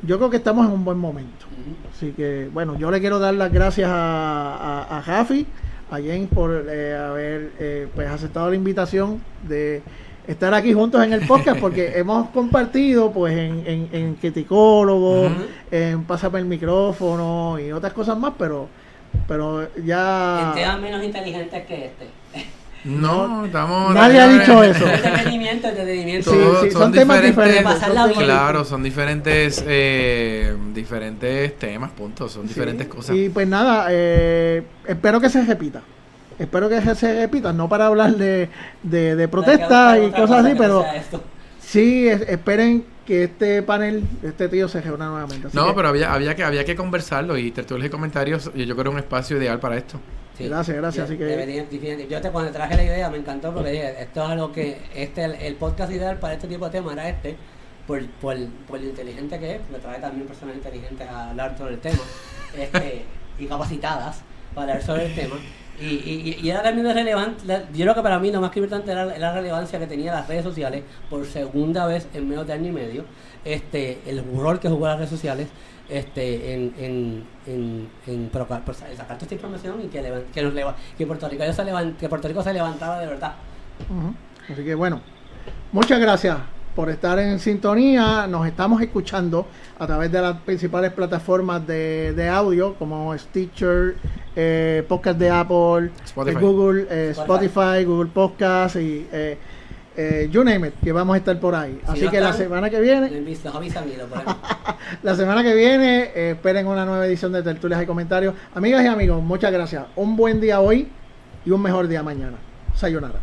yo creo que estamos en un buen momento. Así que, bueno, yo le quiero dar las gracias a, a, a Jafi, a James por eh, haber eh, pues aceptado la invitación de estar aquí juntos en el podcast porque hemos compartido pues en, en, en Criticólogo, Ujú. en Pásame el micrófono y otras cosas más, pero pero ya En temas menos inteligentes que este. No, estamos. Nadie ha dicho eso. Entretenimiento, entretenimiento. Sí, son son temas diferentes. Claro, son diferentes eh, diferentes temas, puntos, son diferentes Sí, cosas. Y pues nada, eh, espero que se repita. Espero que se repita, no para hablar de, de, de protestas y cosas cosa así, pero sí es- esperen que este panel, este tío se reúna nuevamente. Así No, que, pero había, había que había que conversarlo y tertulias y comentarios, yo, yo creo que era un espacio ideal para esto. Sí. Gracias, gracias, Yo- así que- debería-. Yo te, cuando traje la idea me encantó porque dije, esto es algo que, este, el, el podcast ideal para este tipo de temas era este, por, por, por lo inteligente que es, porque trae también personas inteligentes a hablar sobre el tema, este, y capacitadas para hablar sobre el tema. Y, y, y era también relevante, la- yo creo que para mí lo más importante era la relevancia que tenía las redes sociales por segunda vez en menos de año y medio, este, el rol que jugó las redes sociales este, en, en, en, en proca- pues, sacar toda esta información y que, levan- que, nos leva- que, Puerto Rico se levan- que Puerto Rico se levantaba de verdad. Así que bueno, muchas gracias por estar en sintonía. Nos estamos escuchando a través de las principales plataformas de, de audio como Stitcher, eh, Podcast de Apple, Spotify. eh, Google, eh, Spotify. Spotify, Google Podcast y eh, eh, you name it, que vamos a estar por ahí. Si Así no que la semana que viene, la semana que viene, eh, esperen una nueva edición de Tertulias y Comentarios. Amigas y amigos, muchas gracias. Un buen día hoy y un mejor día mañana. Sayonara.